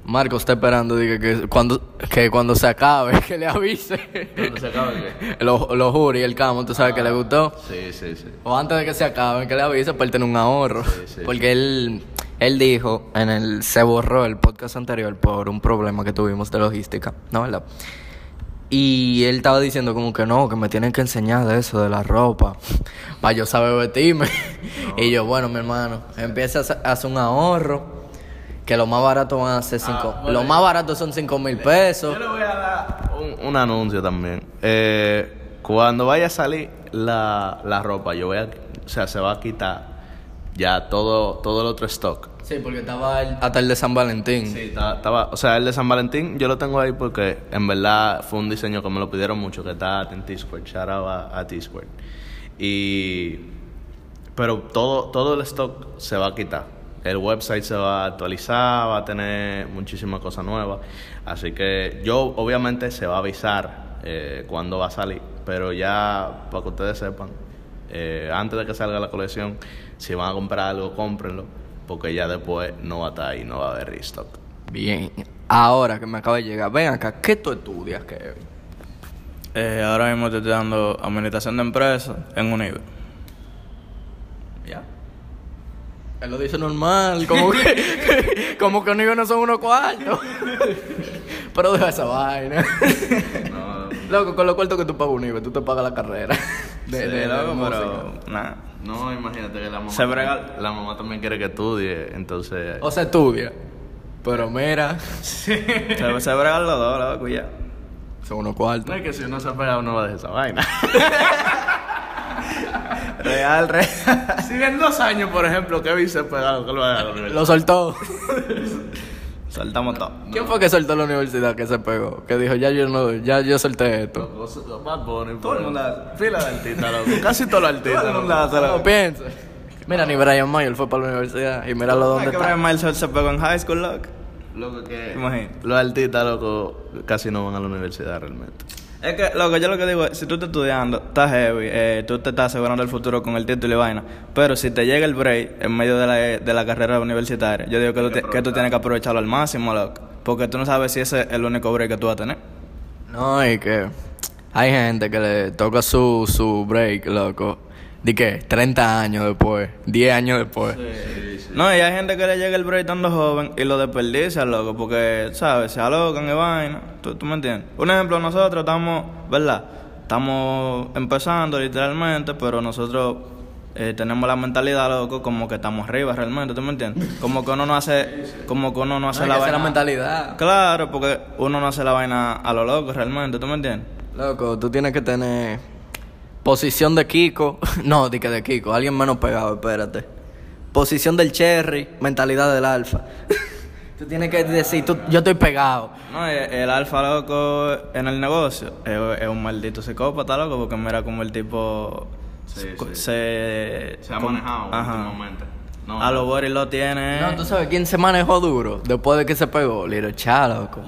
Marco está esperando diga, que, cuando, que cuando se acabe, que le avise. ¿Cuándo se acaba el qué? Los lo jury, el camo, tú sabes que le gustó. Sí, sí, sí. O antes de que se acabe, que le avise para él tener un ahorro. Sí, sí, Porque él, él dijo, en el, se borró el podcast anterior por un problema que tuvimos de logística, ¿no verdad? Y él estaba diciendo como que no, que me tienen que enseñar de eso, de la ropa, para yo saber vestirme. Y yo, bueno, mi hermano, empieza a hacer- un ahorro, que lo más barato van a ser cinco, bueno, lo más barato son cinco mil pesos. Yo le voy a dar un, un anuncio también. Eh, cuando vaya a salir la, la ropa, yo voy a, o sea, se va a quitar ya todo, todo el otro stock. Sí, porque estaba el- hasta el de San Valentín. Sí, estaba, estaba- o sea, el de San Valentín yo lo tengo ahí porque en verdad fue un diseño que me lo pidieron mucho, que está en T-Squared, shout out a, a T-Squared. Y, pero todo, todo el stock se va a quitar. El website se va a actualizar, va a tener muchísimas cosas nuevas. Así que yo, obviamente, se va a avisar eh, cuándo va a salir. Pero ya, para que ustedes sepan, eh, antes de que salga la colección, si van a comprar algo, cómprenlo. Porque ya después no va a estar ahí, no va a haber restock. Bien, ahora que me acaba de llegar, ven acá, ¿qué tú estudias, Kevin? Eh, ahora mismo estoy estudiando administración de empresas en UNIBE. Ya. Él lo dice normal, como que, como que no son unos cuartos. Pero deja esa vaina. Loco, con los cuartos que tú pagas Unive, tú te pagas la carrera. De, Sí, de- de loco, pero nada. No, imagínate que la mamá, Se brega- también, la mamá también quiere que estudie, entonces... O sea, estudia. Pero mira, Se, se bregan los dos, loco, ya. son unos No cuartos. es que si uno se pega, uno va de esa vaina. Real, real. si en dos años, por ejemplo, Kevin se pega, que lo haga a la universidad. Lo soltó. Saltamos todo. ¿Quién fue que soltó la universidad que se pegó? Que dijo, ya yo no, ya yo solté esto. Bad Bunny, Todo el mundo hace. Fila de artistas, loco. Casi todos los artistas. Todo el mundo loco. hace, loco. No piensa. Mira, ni Brian Mayer fue para la universidad y míralo dónde que está. Brian Miles se pegó en high school, loco. Loco, que... Imagínate. Los artistas, loco, casi no van a la universidad realmente. Es que, loco, yo lo que digo es, si tú estás estudiando, estás heavy, eh, tú te estás asegurando el futuro con el título y vaina, pero si te llega el break en medio de la, de la carrera universitaria, yo digo que, tú, que tú tienes que aprovecharlo al máximo, loco, porque tú no sabes si ese es el único break que tú vas a tener. No, y que hay gente que le toca su, su break, loco. ¿De qué? 30 años después, 10 años después. No, y hay gente que le llega el break estando joven y lo desperdicia, loco, porque, ¿sabes? Se alocan y vaina. ¿Tú, tú me entiendes? Un ejemplo, nosotros estamos, ¿verdad? Estamos empezando literalmente, pero nosotros eh, tenemos la mentalidad, loco, como que estamos arriba realmente, ¿tú me entiendes? Como que uno no hace, como que uno no hace No, la que vaina. la mentalidad. Claro, porque uno no hace la vaina a lo loco realmente, ¿tú me entiendes? Loco, tú tienes que tener posición de Kiko. No, di que de Kiko. Alguien menos pegado, espérate. posición del cherry, mentalidad del alfa. tú tienes que decir, tú, yo estoy pegado. No, el, el alfa loco en el negocio es, es un maldito psicópata loco porque mira como el tipo Sí, co- sí. se Se ha manejado ajá. últimamente. No, A los Boris lo tiene. No, tú sabes quién se manejó duro después de que se pegó, Little Cha, loco.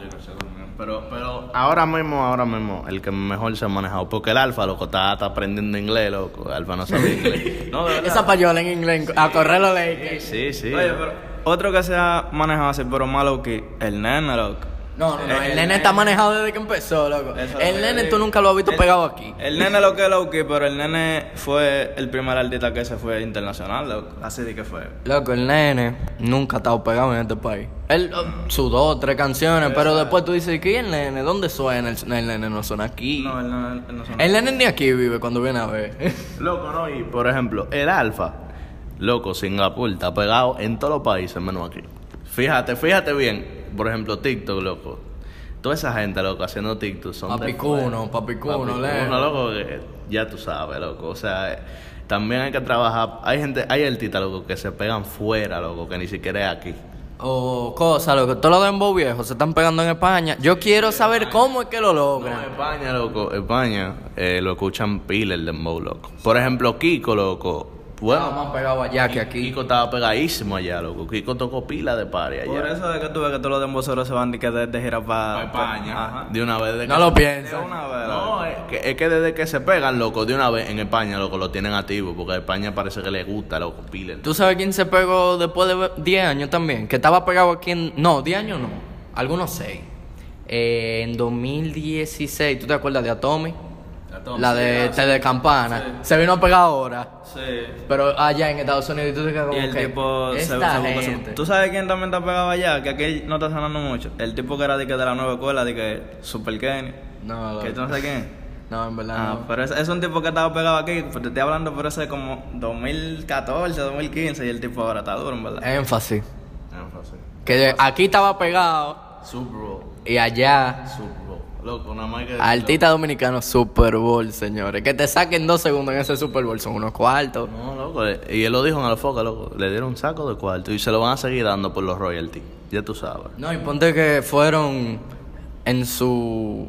Pero, pero ahora mismo, ahora mismo, el que mejor se ha manejado. Porque el alfa, loco, está, está aprendiendo inglés, loco. El alfa no sabe inglés. No, de. Esa payola en inglés, a correr los Lakers. Sí, sí. Oye, pero otro que se ha manejado así, pero malo que el nene, loco. No, no, no, el, El- nene está manejado desde que empezó, loco. Eso El lo nene que tú nunca lo has visto El- pegado aquí. El nene lo que es loco, pero el nene fue el primer artista que se fue internacional, loco. Así de que fue. Loco, el nene nunca ha estado pegado en este país. Él oh, sudó tres canciones, pero después tú dices, ¿qué el nene? ¿Dónde suena? El, el nene no suena aquí. No, no, él no sonó. El nene ni aquí vive cuando viene a ver. Loco, ¿no? Y por ejemplo, el alfa, loco, Singapur está pegado en todos los países menos aquí. Fíjate, fíjate bien. Por ejemplo, TikTok, loco. Toda esa gente, loco, haciendo TikTok son Papicuno, papicuno, Papicuno, loco, que ya tú sabes, loco. O sea, eh, también hay que trabajar. Hay gente, hay artistas, loco, que se pegan fuera, loco, que ni siquiera es aquí. o cosas, loco. Todos los dembow viejos se están pegando en España. Yo quiero saber cómo es que lo No, logran. España, loco, España, eh, lo escuchan pila el dembow, loco. Por ejemplo, Kiko, loco. Bueno, Estaba más pegado allá que aquí. Kiko estaba pegadísimo allá, loco. Kiko tocó pila de pari allá. Por eso es que tú ves que todos los demboceros se van de, que de, de gira para Ajá. De una vez. De No que- lo De pienso. una vez. No, es que, es que desde que se pegan, loco, de una vez en España, loco, lo tienen activo. Porque a España parece que le gusta, loco, pila. ¿Tú sabes quién se pegó después de 10 años también? Que estaba pegado aquí en... No, 10 años no. Algunos 6. en 2016, ¿tú te acuerdas de La de T de Campana. Se vino a pegar ahora. Sí. Pero allá en Estados Unidos y tú te quedas Y como el que, tipo se, se gente. ¿Tú sabes quién también está pegado allá? Que aquí no está sonando mucho. El tipo que era de, que de la nueva escuela, de que Super Kenny. No, Que tú no sabes quién no, en verdad Ah, no. pero es, es un tipo que estaba pegado aquí, pues te estoy hablando por ese como 2014, 2015 y el tipo ahora está duro, en verdad. Énfasis. Énfasis. Que aquí estaba pegado Super Bowl. y allá... Super. Loco, nada más que. Artista dominicano Super Bowl, señores. Que te saquen dos segundos en ese Super Bowl son unos cuartos. No, loco. eh, Y él lo dijo en la foca, loco. Le dieron un saco de cuarto y se lo van a seguir dando por los royalties. Ya tú sabes. No, y ponte que fueron en su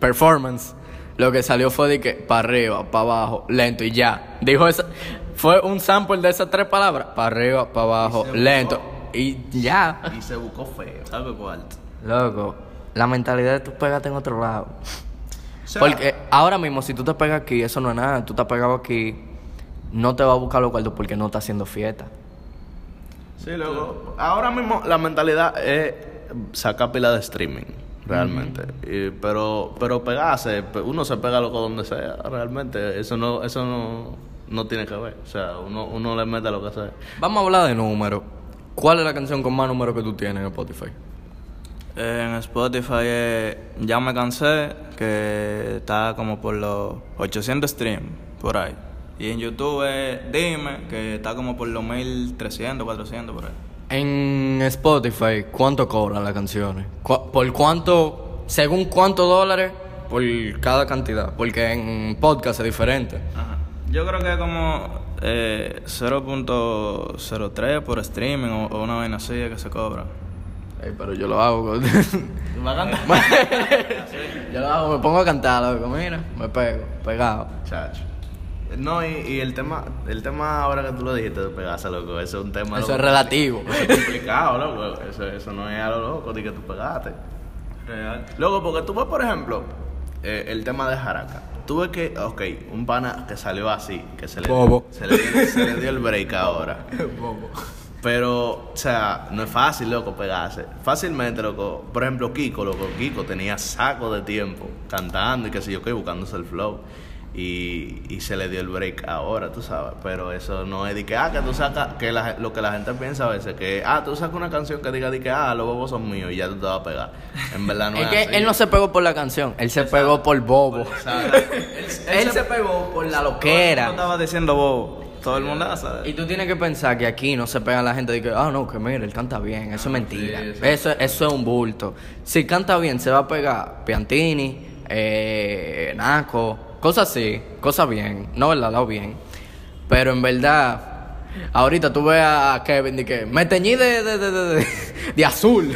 performance. Lo que salió fue de que para arriba, para abajo, lento y ya. Dijo esa. Fue un sample de esas tres palabras. Para arriba, para abajo, lento. Y ya. Y se buscó feo. ¿Sabe cuarto? Loco, la mentalidad de tú pégate en otro lado. O sea, Porque ahora mismo, si tú te pegas aquí, eso no es nada. Tú te has pegado aquí, no te va a buscar los cuartos porque no está haciendo fiesta. Sí, loco. Ahora mismo la mentalidad es sacar pila de streaming, realmente. Y- pero, pero pegarse, pe- uno se pega loco donde sea, realmente. Eso no, eso no, no tiene que ver. O sea, uno, uno le mete lo que sea. Vamos a hablar de números. ¿Cuál es la canción con más números que tú tienes en Spotify? En Spotify eh, ya me cansé, que está como por los 800 streams, por ahí. Y en YouTube eh, Dime, que está como por los 1300, 400, por ahí. En Spotify, ¿cuánto cobran las canciones? Cu- ¿Por cuánto, según cuántos dólares por cada cantidad? Porque en podcast es diferente. Ajá. Yo creo que es como eh, 0.03 por streaming o, o una vaina así que se cobra. Ey, pero yo lo hago. ¿Va a cantar? yo lo hago, me pongo a cantar, loco. Mira, me pego, pegado. Chacho. No, y, y el tema, el tema ahora que tú lo dijiste de pegarse, loco, eso es un tema. Eso loco, es relativo. Eso es complicado, loco. Eso, eso no es a lo loco, de que tú pegaste. Real. Loco, porque tú ves, por ejemplo, eh, el tema de Jaraca. Tú ves que, ok, un pana que salió así, que se le, Bobo. se le, dio, se le dio el break ahora. Pero, o sea, no es fácil, loco, pegarse. Fácilmente, loco. Por ejemplo, Kiko, loco. Kiko tenía saco de tiempo cantando y qué sé yo qué, buscándose el flow. Y, y se le dio el break ahora, tú sabes. Pero eso no es de que, ah, que tú sacas, que la- lo que la gente piensa a veces, que, ah, tú sacas una canción que diga de que, ah, los bobos son míos y ya tú te vas a pegar. En verdad no es, es que así. él no se pegó por la canción, él se pegó por bobo. Él se pegó por la No loquera. estaba diciendo bobo. Todo el mundo sabe. Y tú tienes que pensar que aquí no se pega la gente de que, ah, no, que mira, él canta bien. Eso es mentira. sí, eso- eso, eso es un bulto. Si canta bien, se va a pegar Piantini, eh, Naco, cosas así, cosas bien. No, ¿verdad? Lo bien. Pero en verdad, Ahorita tú ves a Kevin y que me teñí de, de, de, de, de- de azul.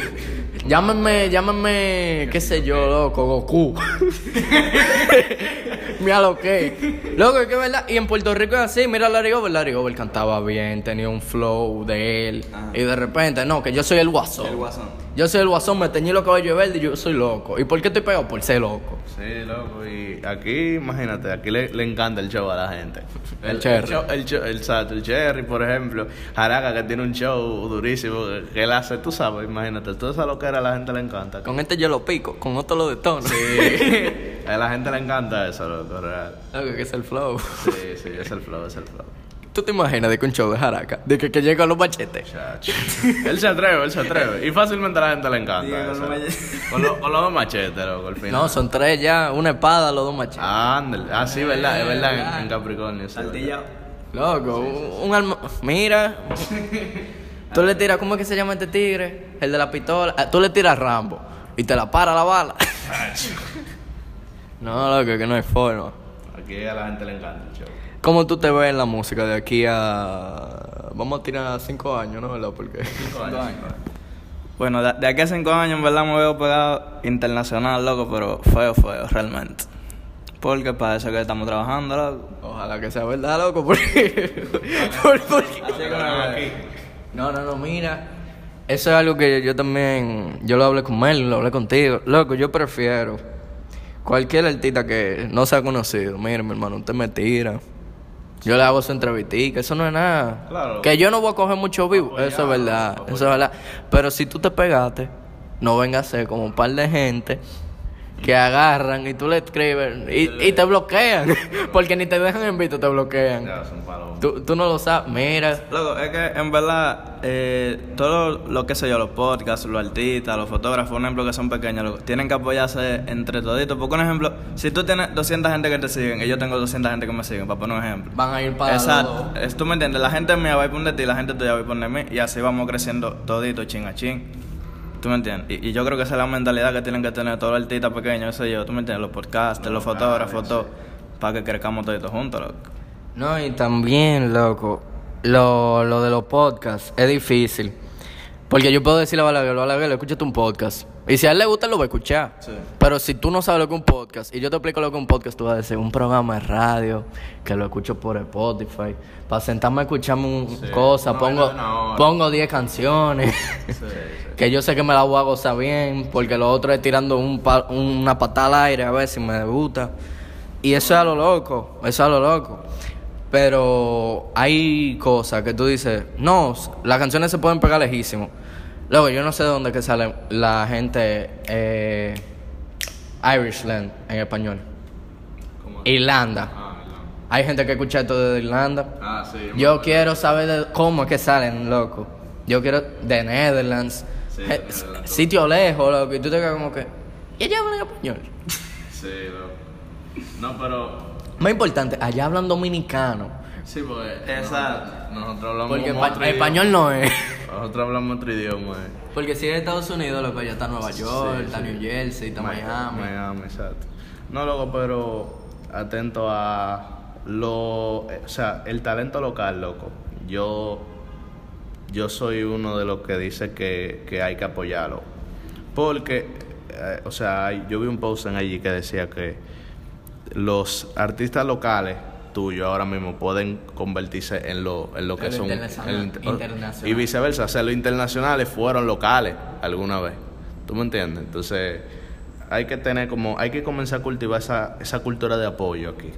Llámame, llámame, qué sé yo, loco, Goku. mira lo que. Loco, es que verdad. Y en Puerto Rico es así. Mira a Larry Over. Larry Over cantaba bien, tenía un flow de él. Ajá. Y de repente, no, que yo soy el guasón. El guasón. Yo soy el guasón, me teñí los cabellos verdes y yo soy loco. ¿Y por qué estoy pegado? Por ser loco. Sí, loco. Y aquí, imagínate, aquí le, le encanta el show a la gente. El cherry. show- El, show- el, exacto, el Cherry, por ejemplo. Jaraca, que tiene un show durísimo. Que él hace, tú sabes, imagínate. Todo eso lo que era a la gente le encanta. Con este yo lo pico, con otro lo detono. a la gente le encanta eso, loco, real. Loco, que es el flow. Sí, sí, es el flow, es el flow. ¿Tú te imaginas de que un show de jaraca? De que, que llega los machetes. Chacho. él se atreve, él se atreve. Y fácilmente a la gente le encanta. Diga, con eso. los machetes. Con, lo- con los dos machetes, loco, al final. No, son tres ya, una espada, los dos machetes. Ándale. Ah, sí, verdad, es verdad, en, en Capricornio. sí. Loco, un, un alma... Mira. Tú le tiras, ¿cómo es que se llama este tigre? El de la pistola. Ah, Tú le tiras a Rambo y te la para la bala. no, loco, que no hay forma. Aquí a la gente le encanta el show. ¿Cómo tú te ves en la música de aquí a... Vamos a tirar cinco años, ¿no? ¿Verdad? Porque... Cinco años. Bueno, de, de aquí a cinco años, en verdad, me veo pegado internacional, loco, pero feo, feo, realmente. Porque para eso que estamos trabajando, loco. Ojalá que sea verdad, loco, porque... por- porque-. No, no, no, mira. Eso es algo que yo también... Yo lo hablé con Mel, lo hablé contigo. Loco, yo prefiero... Cualquier artista que no sea conocido. Mira, mi hermano, usted me tira. Yo le hago su entrevistica, eso no es nada. Claro. Que yo no voy a coger mucho vivo, eso es verdad, eso es verdad. Pero si tú te pegaste, no venga a ser como un par de gente que agarran y tú le escribes y, y te bloquean. Porque ni te dejan en visto, te bloquean. Tú, tú no lo sabes, mira. Loco, es que en verdad, eh, todo lo que sé yo, los podcasts, los artistas, los fotógrafos, un ejemplo que son pequeños, loco, tienen que apoyarse entre toditos. Porque un ejemplo, si tú tienes 200 gente que te siguen y yo tengo 200 gente que me siguen, para poner un ejemplo. Van a ir para Exacto, es, tú me entiendes, la gente mía va a ir por de ti, la gente tuya va a ir por de mí y así vamos creciendo todito, chin a chin. ¿Tú me entiendes? Y, y yo creo que esa es la mentalidad que tienen que tener todos los artistas pequeños, eso yo, ¿tú me entiendes? Los podcasts, los fotógrafos, todo, para que crezcamos toditos juntos, loco. No, y también, loco, lo, lo de los podcasts es difícil. Porque yo puedo decirle a Balaguer, Balaguer, escúchate un podcast. Y si a él le gusta, lo va a escuchar. Sí. Pero si tú no sabes lo que es un podcast, y yo te explico lo que es un podcast, tú vas a decir, un programa de radio, que lo escucho por Spotify. Para sentarme a escucharme un Sí. cosa, No, pongo no, no. pongo 10 canciones. Sí. que yo sé que me la voy a gozar bien, porque lo otro es tirando un pa- una patada al aire a ver si me gusta. Y eso es a lo loco, eso es a lo loco. Pero hay cosas que tú dices, no, las canciones se pueden pegar lejísimo. Luego, yo no sé de dónde que sale la gente eh, Irishland en español. ¿Cómo? Irlanda. Ah, no. Hay gente que escucha esto desde Irlanda. Ah, sí. Yo quiero saber de cómo es que salen, loco. Yo quiero de Netherlands. Sí, de Netherlands. Sitio lejos, loco. Y tú te quedas como que. ¿Y allá hablan español? Sí, loco. No, pero. Más importante, allá hablan dominicano. Sí, porque. Exacto. Nosotros hablamos Porque otro español no es. idioma. Nosotros hablamos otro idioma. eh. Porque si es Estados Unidos, loco, ya está Nueva York, Sí, está sí. New Jersey, está Miami. Miami, exacto. No, loco, pero atento a lo. eh, O sea, el talento local, loco. Yo. Yo soy uno de los que dice que, que hay que apoyarlo. Porque, eh, o sea, yo vi un post en allí que decía que los artistas locales tuyos ahora mismo pueden convertirse en lo, en lo que son internacional- internacional. y viceversa, o sea, los internacionales fueron locales alguna vez. ¿Tú me entiendes? Entonces, hay que tener como hay que comenzar a cultivar esa, esa cultura de apoyo aquí.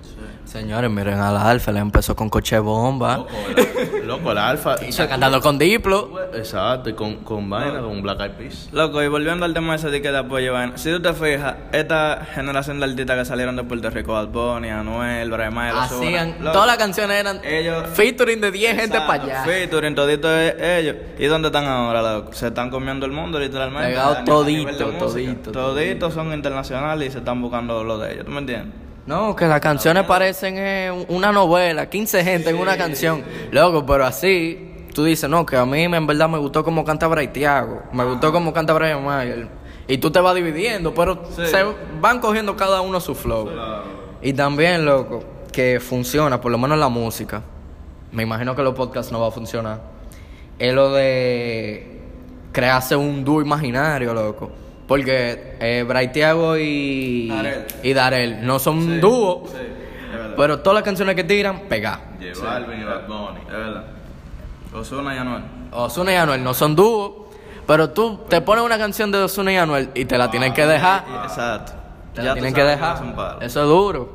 Señores, miren a la Alfa, le empezó con coche bomba. Loco, la, loco, la alfa. Y está cantando con Diplo. Exacto, y con, con vaina, con Black Eyed Peas. Loco, y volviendo al tema ese de que de apoyo, vaina, si tú te fijas, esta generación de artistas que salieron de Puerto Rico, Bad Bunny, Anuel, Brian Mayer, Hacían, Loco, todas las canciones eran ellos- featuring de 10 gente para allá. Featuring, todito de ellos. ¿Y dónde están ahora, loco? Se están comiendo el mundo, literalmente. Pegado todito, de música. todito, Toditos son internacionales y se están buscando lo de ellos, ¿tú me entiendes? No, que las canciones parecen eh, una novela, 15 gente en una canción. Loco, pero así, tú dices, no, que a mí en verdad me gustó cómo canta Bray Thiago, me gustó cómo canta Brian Mayer. Y tú te vas dividiendo, pero Sí. se van cogiendo cada uno su flow. Y también, loco, que funciona, por lo menos la música. me imagino que los podcasts no va a funcionar, es lo de crearse un dúo imaginario, loco. Porque eh, Braithiago y Darel. y Darel no son dúo, Sí, verdad. pero todas las canciones que tiran, pegadas. J Balvin y Bad Bunny. Es verdad. Osuna y Anuel. Ozuna y Anuel no son dúos, pero tú te pones una canción de Ozuna y Anuel y te la tienen que dejar. Exacto. Te Ya la tienen que dejar. Eso es duro.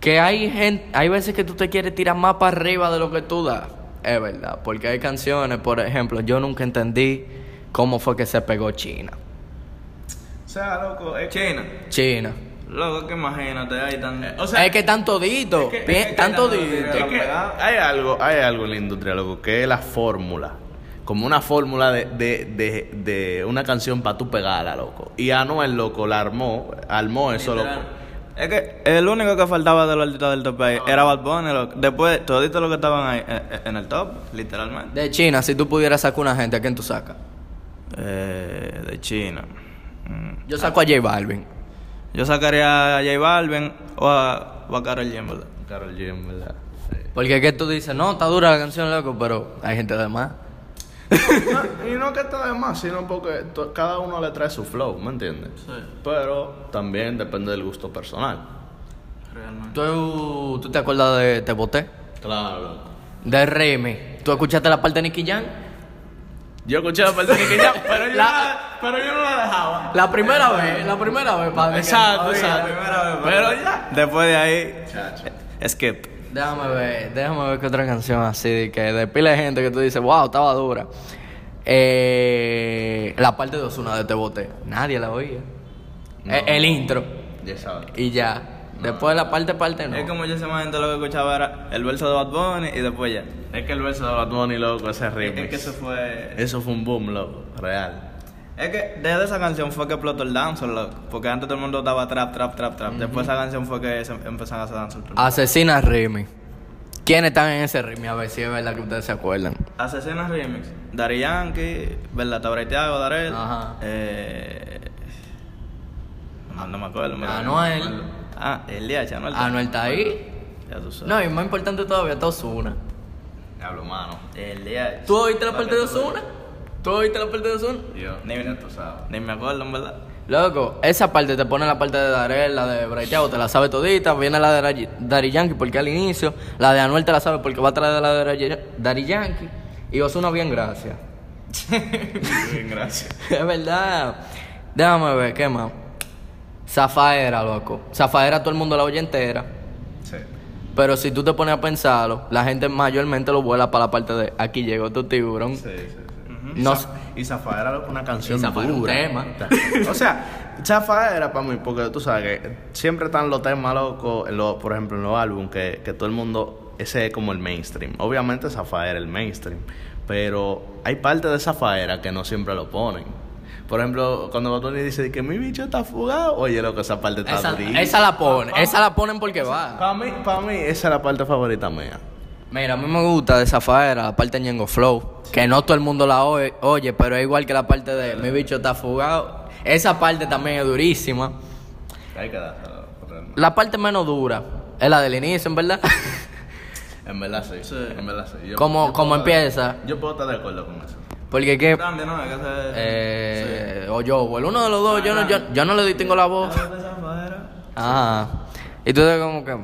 Que hay gente, hay veces que tú te quieres tirar más para arriba de lo que tú das. Es verdad, porque hay canciones, por ejemplo, yo nunca entendí cómo fue que se pegó China. O sea, loco, es que... China. China. Loco, que imagínate, ahí tan. O sea, es que tan todito, es que- bien- es que tan tanto todito. dinero. Es que hay algo, hay algo en la industria, loco, que es la fórmula. Como una fórmula de, de, de, de una canción para tú pegarla, loco. Y Anuel, loco, la armó, armó eso, loco. Es que el único que faltaba de los artistas del top ahí era Bad Bunny. loco. Después, toditos los que estaban ahí eh, eh, en el top, literalmente. De China, si tú pudieras sacar una gente, ¿a quién tú sacas? Eh, de China. Mm. Yo saco a J Balvin. Yo sacaría a J Balvin o a, o a Karol G, en verdad. Karol G, en verdad. Sí. Porque que tú dices, no, está dura la canción, loco, pero hay gente de más. No, y no que está de más, sino porque cada uno le trae su flow, ¿me entiendes? Sí. Pero también depende del gusto personal. Realmente. ¿Tú, tú te acuerdas de Te Boté? Claro, loco. De Remy. ¿Tú escuchaste la parte de Nicky Jam? Yo escuché la parte de Nicky Jam, pero yo, La- la- pero yo no la dejaba. La primera vez, la primera vez, padre. Exacto, que- exacto. Pero ya. Después de ahí, Chacho. skip. Déjame ver, déjame ver qué otra canción así, de que de pila de gente que tú dices, wow, estaba dura. Eh, la parte de Osuna de Te Boté. Nadie la oía. No. Eh, El, intro. Ya sabes. Y ya. Después la parte, parte no. Es como yo gente lo que escuchaba era el verso de Bad Bunny y después ya. Es que el verso de Bad Bunny, loco, ese Es remix. que eso fue. Eso fue un boom, loco, real. Es que desde esa canción fue que explotó el dancehall, loco. Porque antes todo el mundo estaba trap, trap, trap, trap. Después esa canción fue que se empezaron a hacer dancehall. Asesina Remy. ¿Quiénes están en ese Remy? A ver si es verdad que ustedes se acuerdan. Asesinas Remix. Dari Yankee, ¿verdad? Tabraiteago, Darel. Ajá. Eh. No, no me acuerdo. me Anuel. me acuerdo. Ah, el DH, Anuel. Anuel está ahí. Ya tú sabes. No, y más importante todavía, está Osuna. Hablo, mano. El DH. ¿Tú oíste la parte de Osuna? ¿Tú oíste la parte de Osuna? Yo, Ni, ya tú sabes. ni me acuerdo, en verdad. Loco, esa parte te pone la parte de Darel, la de Braiteago, te la sabe todita. Viene la de Dari- Yankee porque al inicio. La de Anuel te la sabe porque va a traer la de Dari- Yankee. Y Osuna bien, gracias. Bien, gracias. es verdad. Déjame ver, ¿qué más? Zafaera, loco. Zafaera todo el mundo la oye entera. Sí. Pero si tú te pones a pensarlo, la gente mayormente lo vuela para la parte de aquí llegó tu tiburón. Sí, sí, sí. No Y Zaf- y Zafaera loco, una canción Y Zafaera un dura. tema. O sea, Zafaera para mí, porque tú sabes que siempre están los temas locos, en los- por ejemplo, en los álbumes, que, que todo el mundo, ese es como el mainstream. Obviamente Zafaera es el mainstream, pero hay parte de Zafaera que no siempre lo ponen. Por ejemplo, cuando Botoni dice que mi bicho está fugado, oye, loco, esa parte está Esa, durísima. esa la ponen, esa la ponen porque va. Para mí, para mí, esa es la parte favorita mía. Mira, a mí me gusta de Zafaera la parte de Ñengo Flow, que no todo el mundo la oye, oye, pero es igual que la parte de Mi bicho está fugado. Esa parte también es durísima. Hay que. La parte menos dura es la del inicio, en verdad. En verdad sí. En verdad sí. Yo- Como- yo como puedo- empieza. Yo puedo estar de acuerdo con eso. Porque que, También, ¿no? Eh, o yo, o el uno de los dos, yo no, yo, yo no le distingo la voz. Ah, y tú dices como que,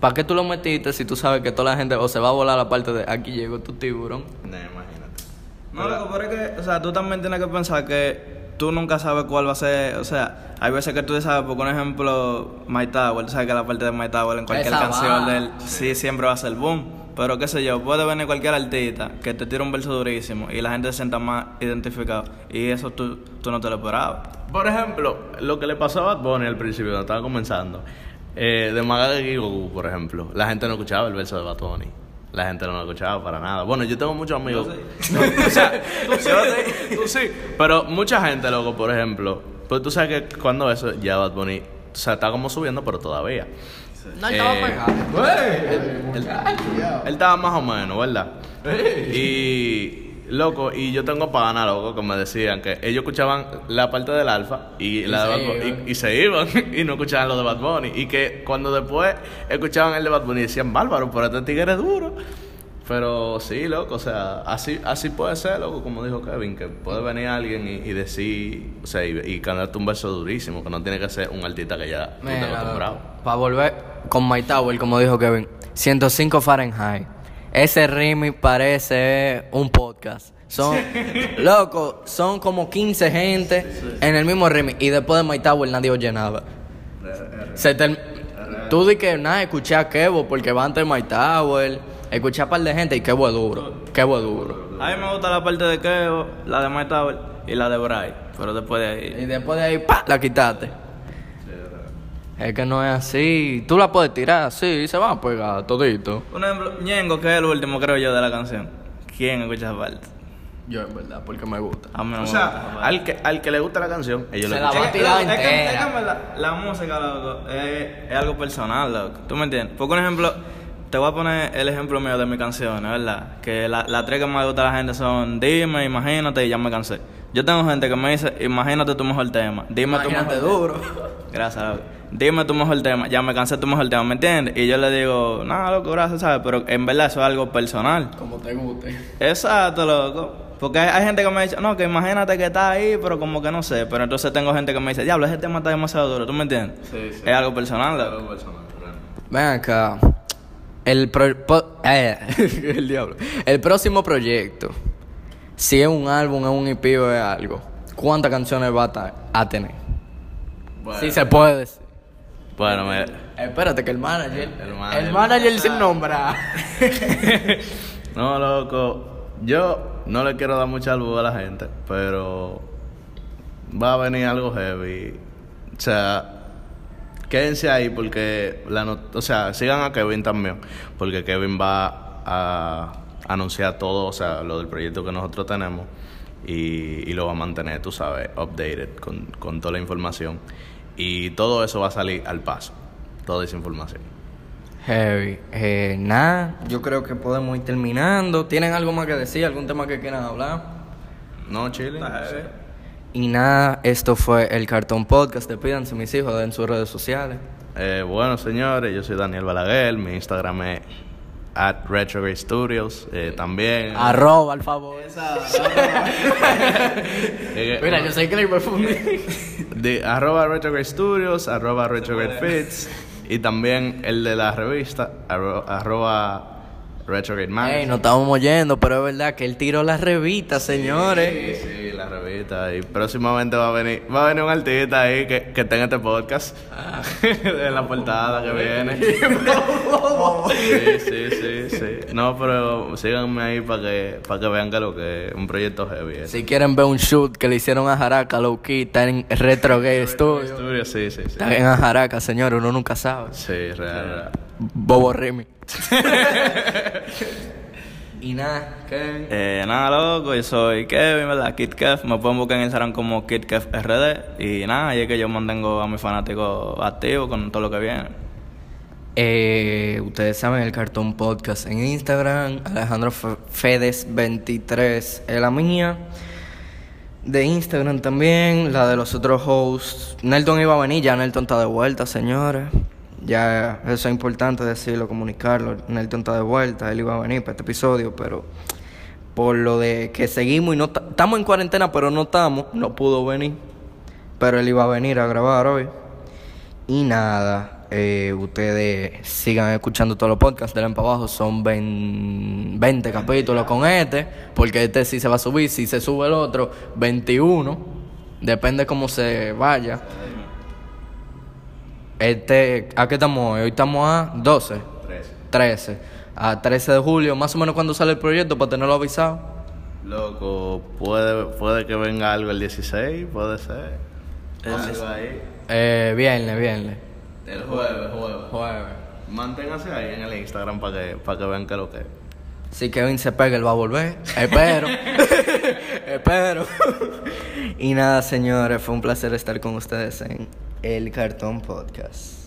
¿para qué tú lo metiste si tú sabes que toda la gente o se va a volar la parte de aquí llegó tu tiburón? No, imagínate. No, loco, pero es que, o sea, tú también tienes que pensar que tú nunca sabes cuál va a ser, o sea, hay veces que tú sabes, por un ejemplo, My Tower, tú sabes que la parte de My Tower en cualquier Esa canción va. de él, sí, siempre va a ser boom. Pero qué sé yo, puede venir cualquier artista que te tire un verso durísimo y la gente se sienta más identificado. Y eso tú, tú no te lo esperabas. Por ejemplo, lo que le pasó a Bad Bunny al principio, cuando estaba comenzando, eh, de Magaga y Goku, por ejemplo, la gente no escuchaba el verso de Bad Bunny. La gente no lo escuchaba para nada. Bueno, yo tengo muchos amigos. o sea, tú sí, tú sí. Pero mucha gente, loco, por ejemplo. Pues tú sabes que cuando eso, ya Bad Bunny, o sea, está como subiendo, pero todavía. No, estaba Eh, pegado. Él estaba más o menos, ¿verdad? Y Loco, y yo tengo pana, loco, que me decían que ellos escuchaban la parte del alfa y, la de Bad Bunny, y, y se iban y no escuchaban lo de Bad Bunny. Y que cuando después escuchaban el de Bad Bunny decían, bárbaro, pero este tigre es duro. Pero sí, loco, o sea, así, así puede ser, loco, como dijo Kevin, que puede venir alguien y, y decir, o sea, y, y cantarte un verso durísimo, que no tiene que ser un artista que ya tú estés acostumbrado. Para volver con My Tower, como dijo Kevin, 105 Fahrenheit. Ese remix parece un podcast. Son, loco, son como 15 gente en el mismo remix. Y después de My Tower nadie oye nada. Se term- Tú di que nada, escuché a Kevo porque va antes de My Tower. Escuché a un par de gente y Kevo es duro. Kevo es duro. A mí me gusta la parte de Keo, la de Tower y la de Bray. Pero después de Y ahí. después de ahí, ¡pa! la quitaste. Es que no es así. Tú la puedes tirar así y se va a pegar todito. Un ejemplo, Ñengo, que es el último, creo yo, de la canción. ¿Quién escucha esa parte? Yo, en verdad, porque me gusta. A mí no O me gusta sea, parte. al que, al que le gusta la canción, ellos Se le la escuchan. va a tirar Es que- es que- entera. es que la música, loco, es, es algo personal, loco. ¿Tú me entiendes? Porque, un ejemplo, te voy a poner el ejemplo mío de mis canciones, ¿verdad? Que la- las tres que más le gusta a la gente son Dime, Imagínate y Ya me cansé. Yo tengo gente que me dice, Imagínate tu mejor tema. Dime tu Imagínate mejor duro. Gracias, loco. Dime tu mejor tema. Ya me cansé tu mejor tema, ¿me entiendes? Y yo le digo, no, loco, gracias, ¿sabes? Pero en verdad eso es algo personal. Como te guste. Exacto, loco. Porque hay, hay gente que me dice, no, que imagínate que está ahí, pero como que no sé. Pero entonces tengo gente que me dice, diablo, ese tema está demasiado duro, ¿tú me entiendes? Sí, sí. Es algo personal, loco. Algo personal, claro. Ven acá. El, pro- po- eh, el diablo. El próximo proyecto, si es un álbum, es un EP o es algo, ¿cuántas canciones va a, ta- a tener? Bueno, Si se puede decir. bueno, me- Espérate, que el manager. El El manager. manager, sin nombrar. No, loco. Yo no le quiero dar mucha luz a la gente, pero va a venir algo heavy. O sea, quédense ahí porque la not- o sea, sigan a Kevin también, porque Kevin va a anunciar todo, o sea, lo del proyecto que nosotros tenemos y, y lo va a mantener, tú sabes, updated con, con toda la información. Y todo eso va a salir al paso, toda esa información. Heavy. Eh, nada, yo creo que podemos ir terminando. ¿Tienen algo más que decir? ¿Algún tema que quieran hablar? ¿No, Chile? Y nada, esto fue el Cartón Podcast. Despídanse, mis hijos, en sus redes sociales. Eh, bueno, señores, yo soy Daniel Balaguer. Mi Instagram es at Retrograde Studios. eh, también. Arroba, al favor. Eh, Mira, yo sé que le iba a fundir. de arroba Retrograde Studios, arroba Retrograde Fits. Y también el de la revista, arro- arroba Retrograde Ey, Magazine. no estábamos oyendo, pero es verdad que él tiró la revista, señores. Sí, sí, la revista. Y próximamente va a venir, va a venir un artista ahí que, que tenga este podcast. Ah. en la portada que viene. No, pero síganme ahí para que, para que vean que lo que es un proyecto heavy. es. Si quieren ver un shoot que le hicieron a Jaraca, Low Key, está en Retro Gay Studio. Estudio, sí, sí, sí. Está a Jaraca, señor, uno nunca sabe. Sí, real, real. Bobo Remy. y nada, Kevin. Eh, nada, loco, yo soy Kevin, ¿verdad? Kid Kev. Me pueden buscar en Instagram como Kid Kev RD. Y nada, y es que yo mantengo a mis fanáticos activos con todo lo que viene. Eh, ustedes saben el Cartón Podcast en Instagram, Alejandro Fe- Fedes23 es la mía. De Instagram también, la de los otros hosts. Nelton iba a venir, ya Nelton está de vuelta, señores. Ya eso es importante decirlo, comunicarlo. Nelton está de vuelta, él iba a venir para este episodio, pero por lo de que seguimos y no ta- estamos en cuarentena, pero no estamos, no pudo venir. Pero él iba a venir a grabar hoy. Y nada, eh, ustedes sigan escuchando todos los podcasts de para abajo. Son 20, 20 capítulos con este, porque este sí se va a subir. Si se sube el otro, 21. Depende cómo se vaya. Este, ¿a qué estamos hoy? Hoy estamos a 12, 13. A 13 de julio, más o menos cuando sale el proyecto, para tenerlo avisado. Loco, puede, puede que venga algo el 16, puede ser. Algo ahí. Eh, viernes, viernes. El jueves, jueves. Jueves. Manténganse ahí en el Instagram para que, para que vean que lo que es. Si Kevin se pega, él va a volver. Espero. Espero. y nada, señores, fue un placer estar con ustedes en El Cartón Podcast.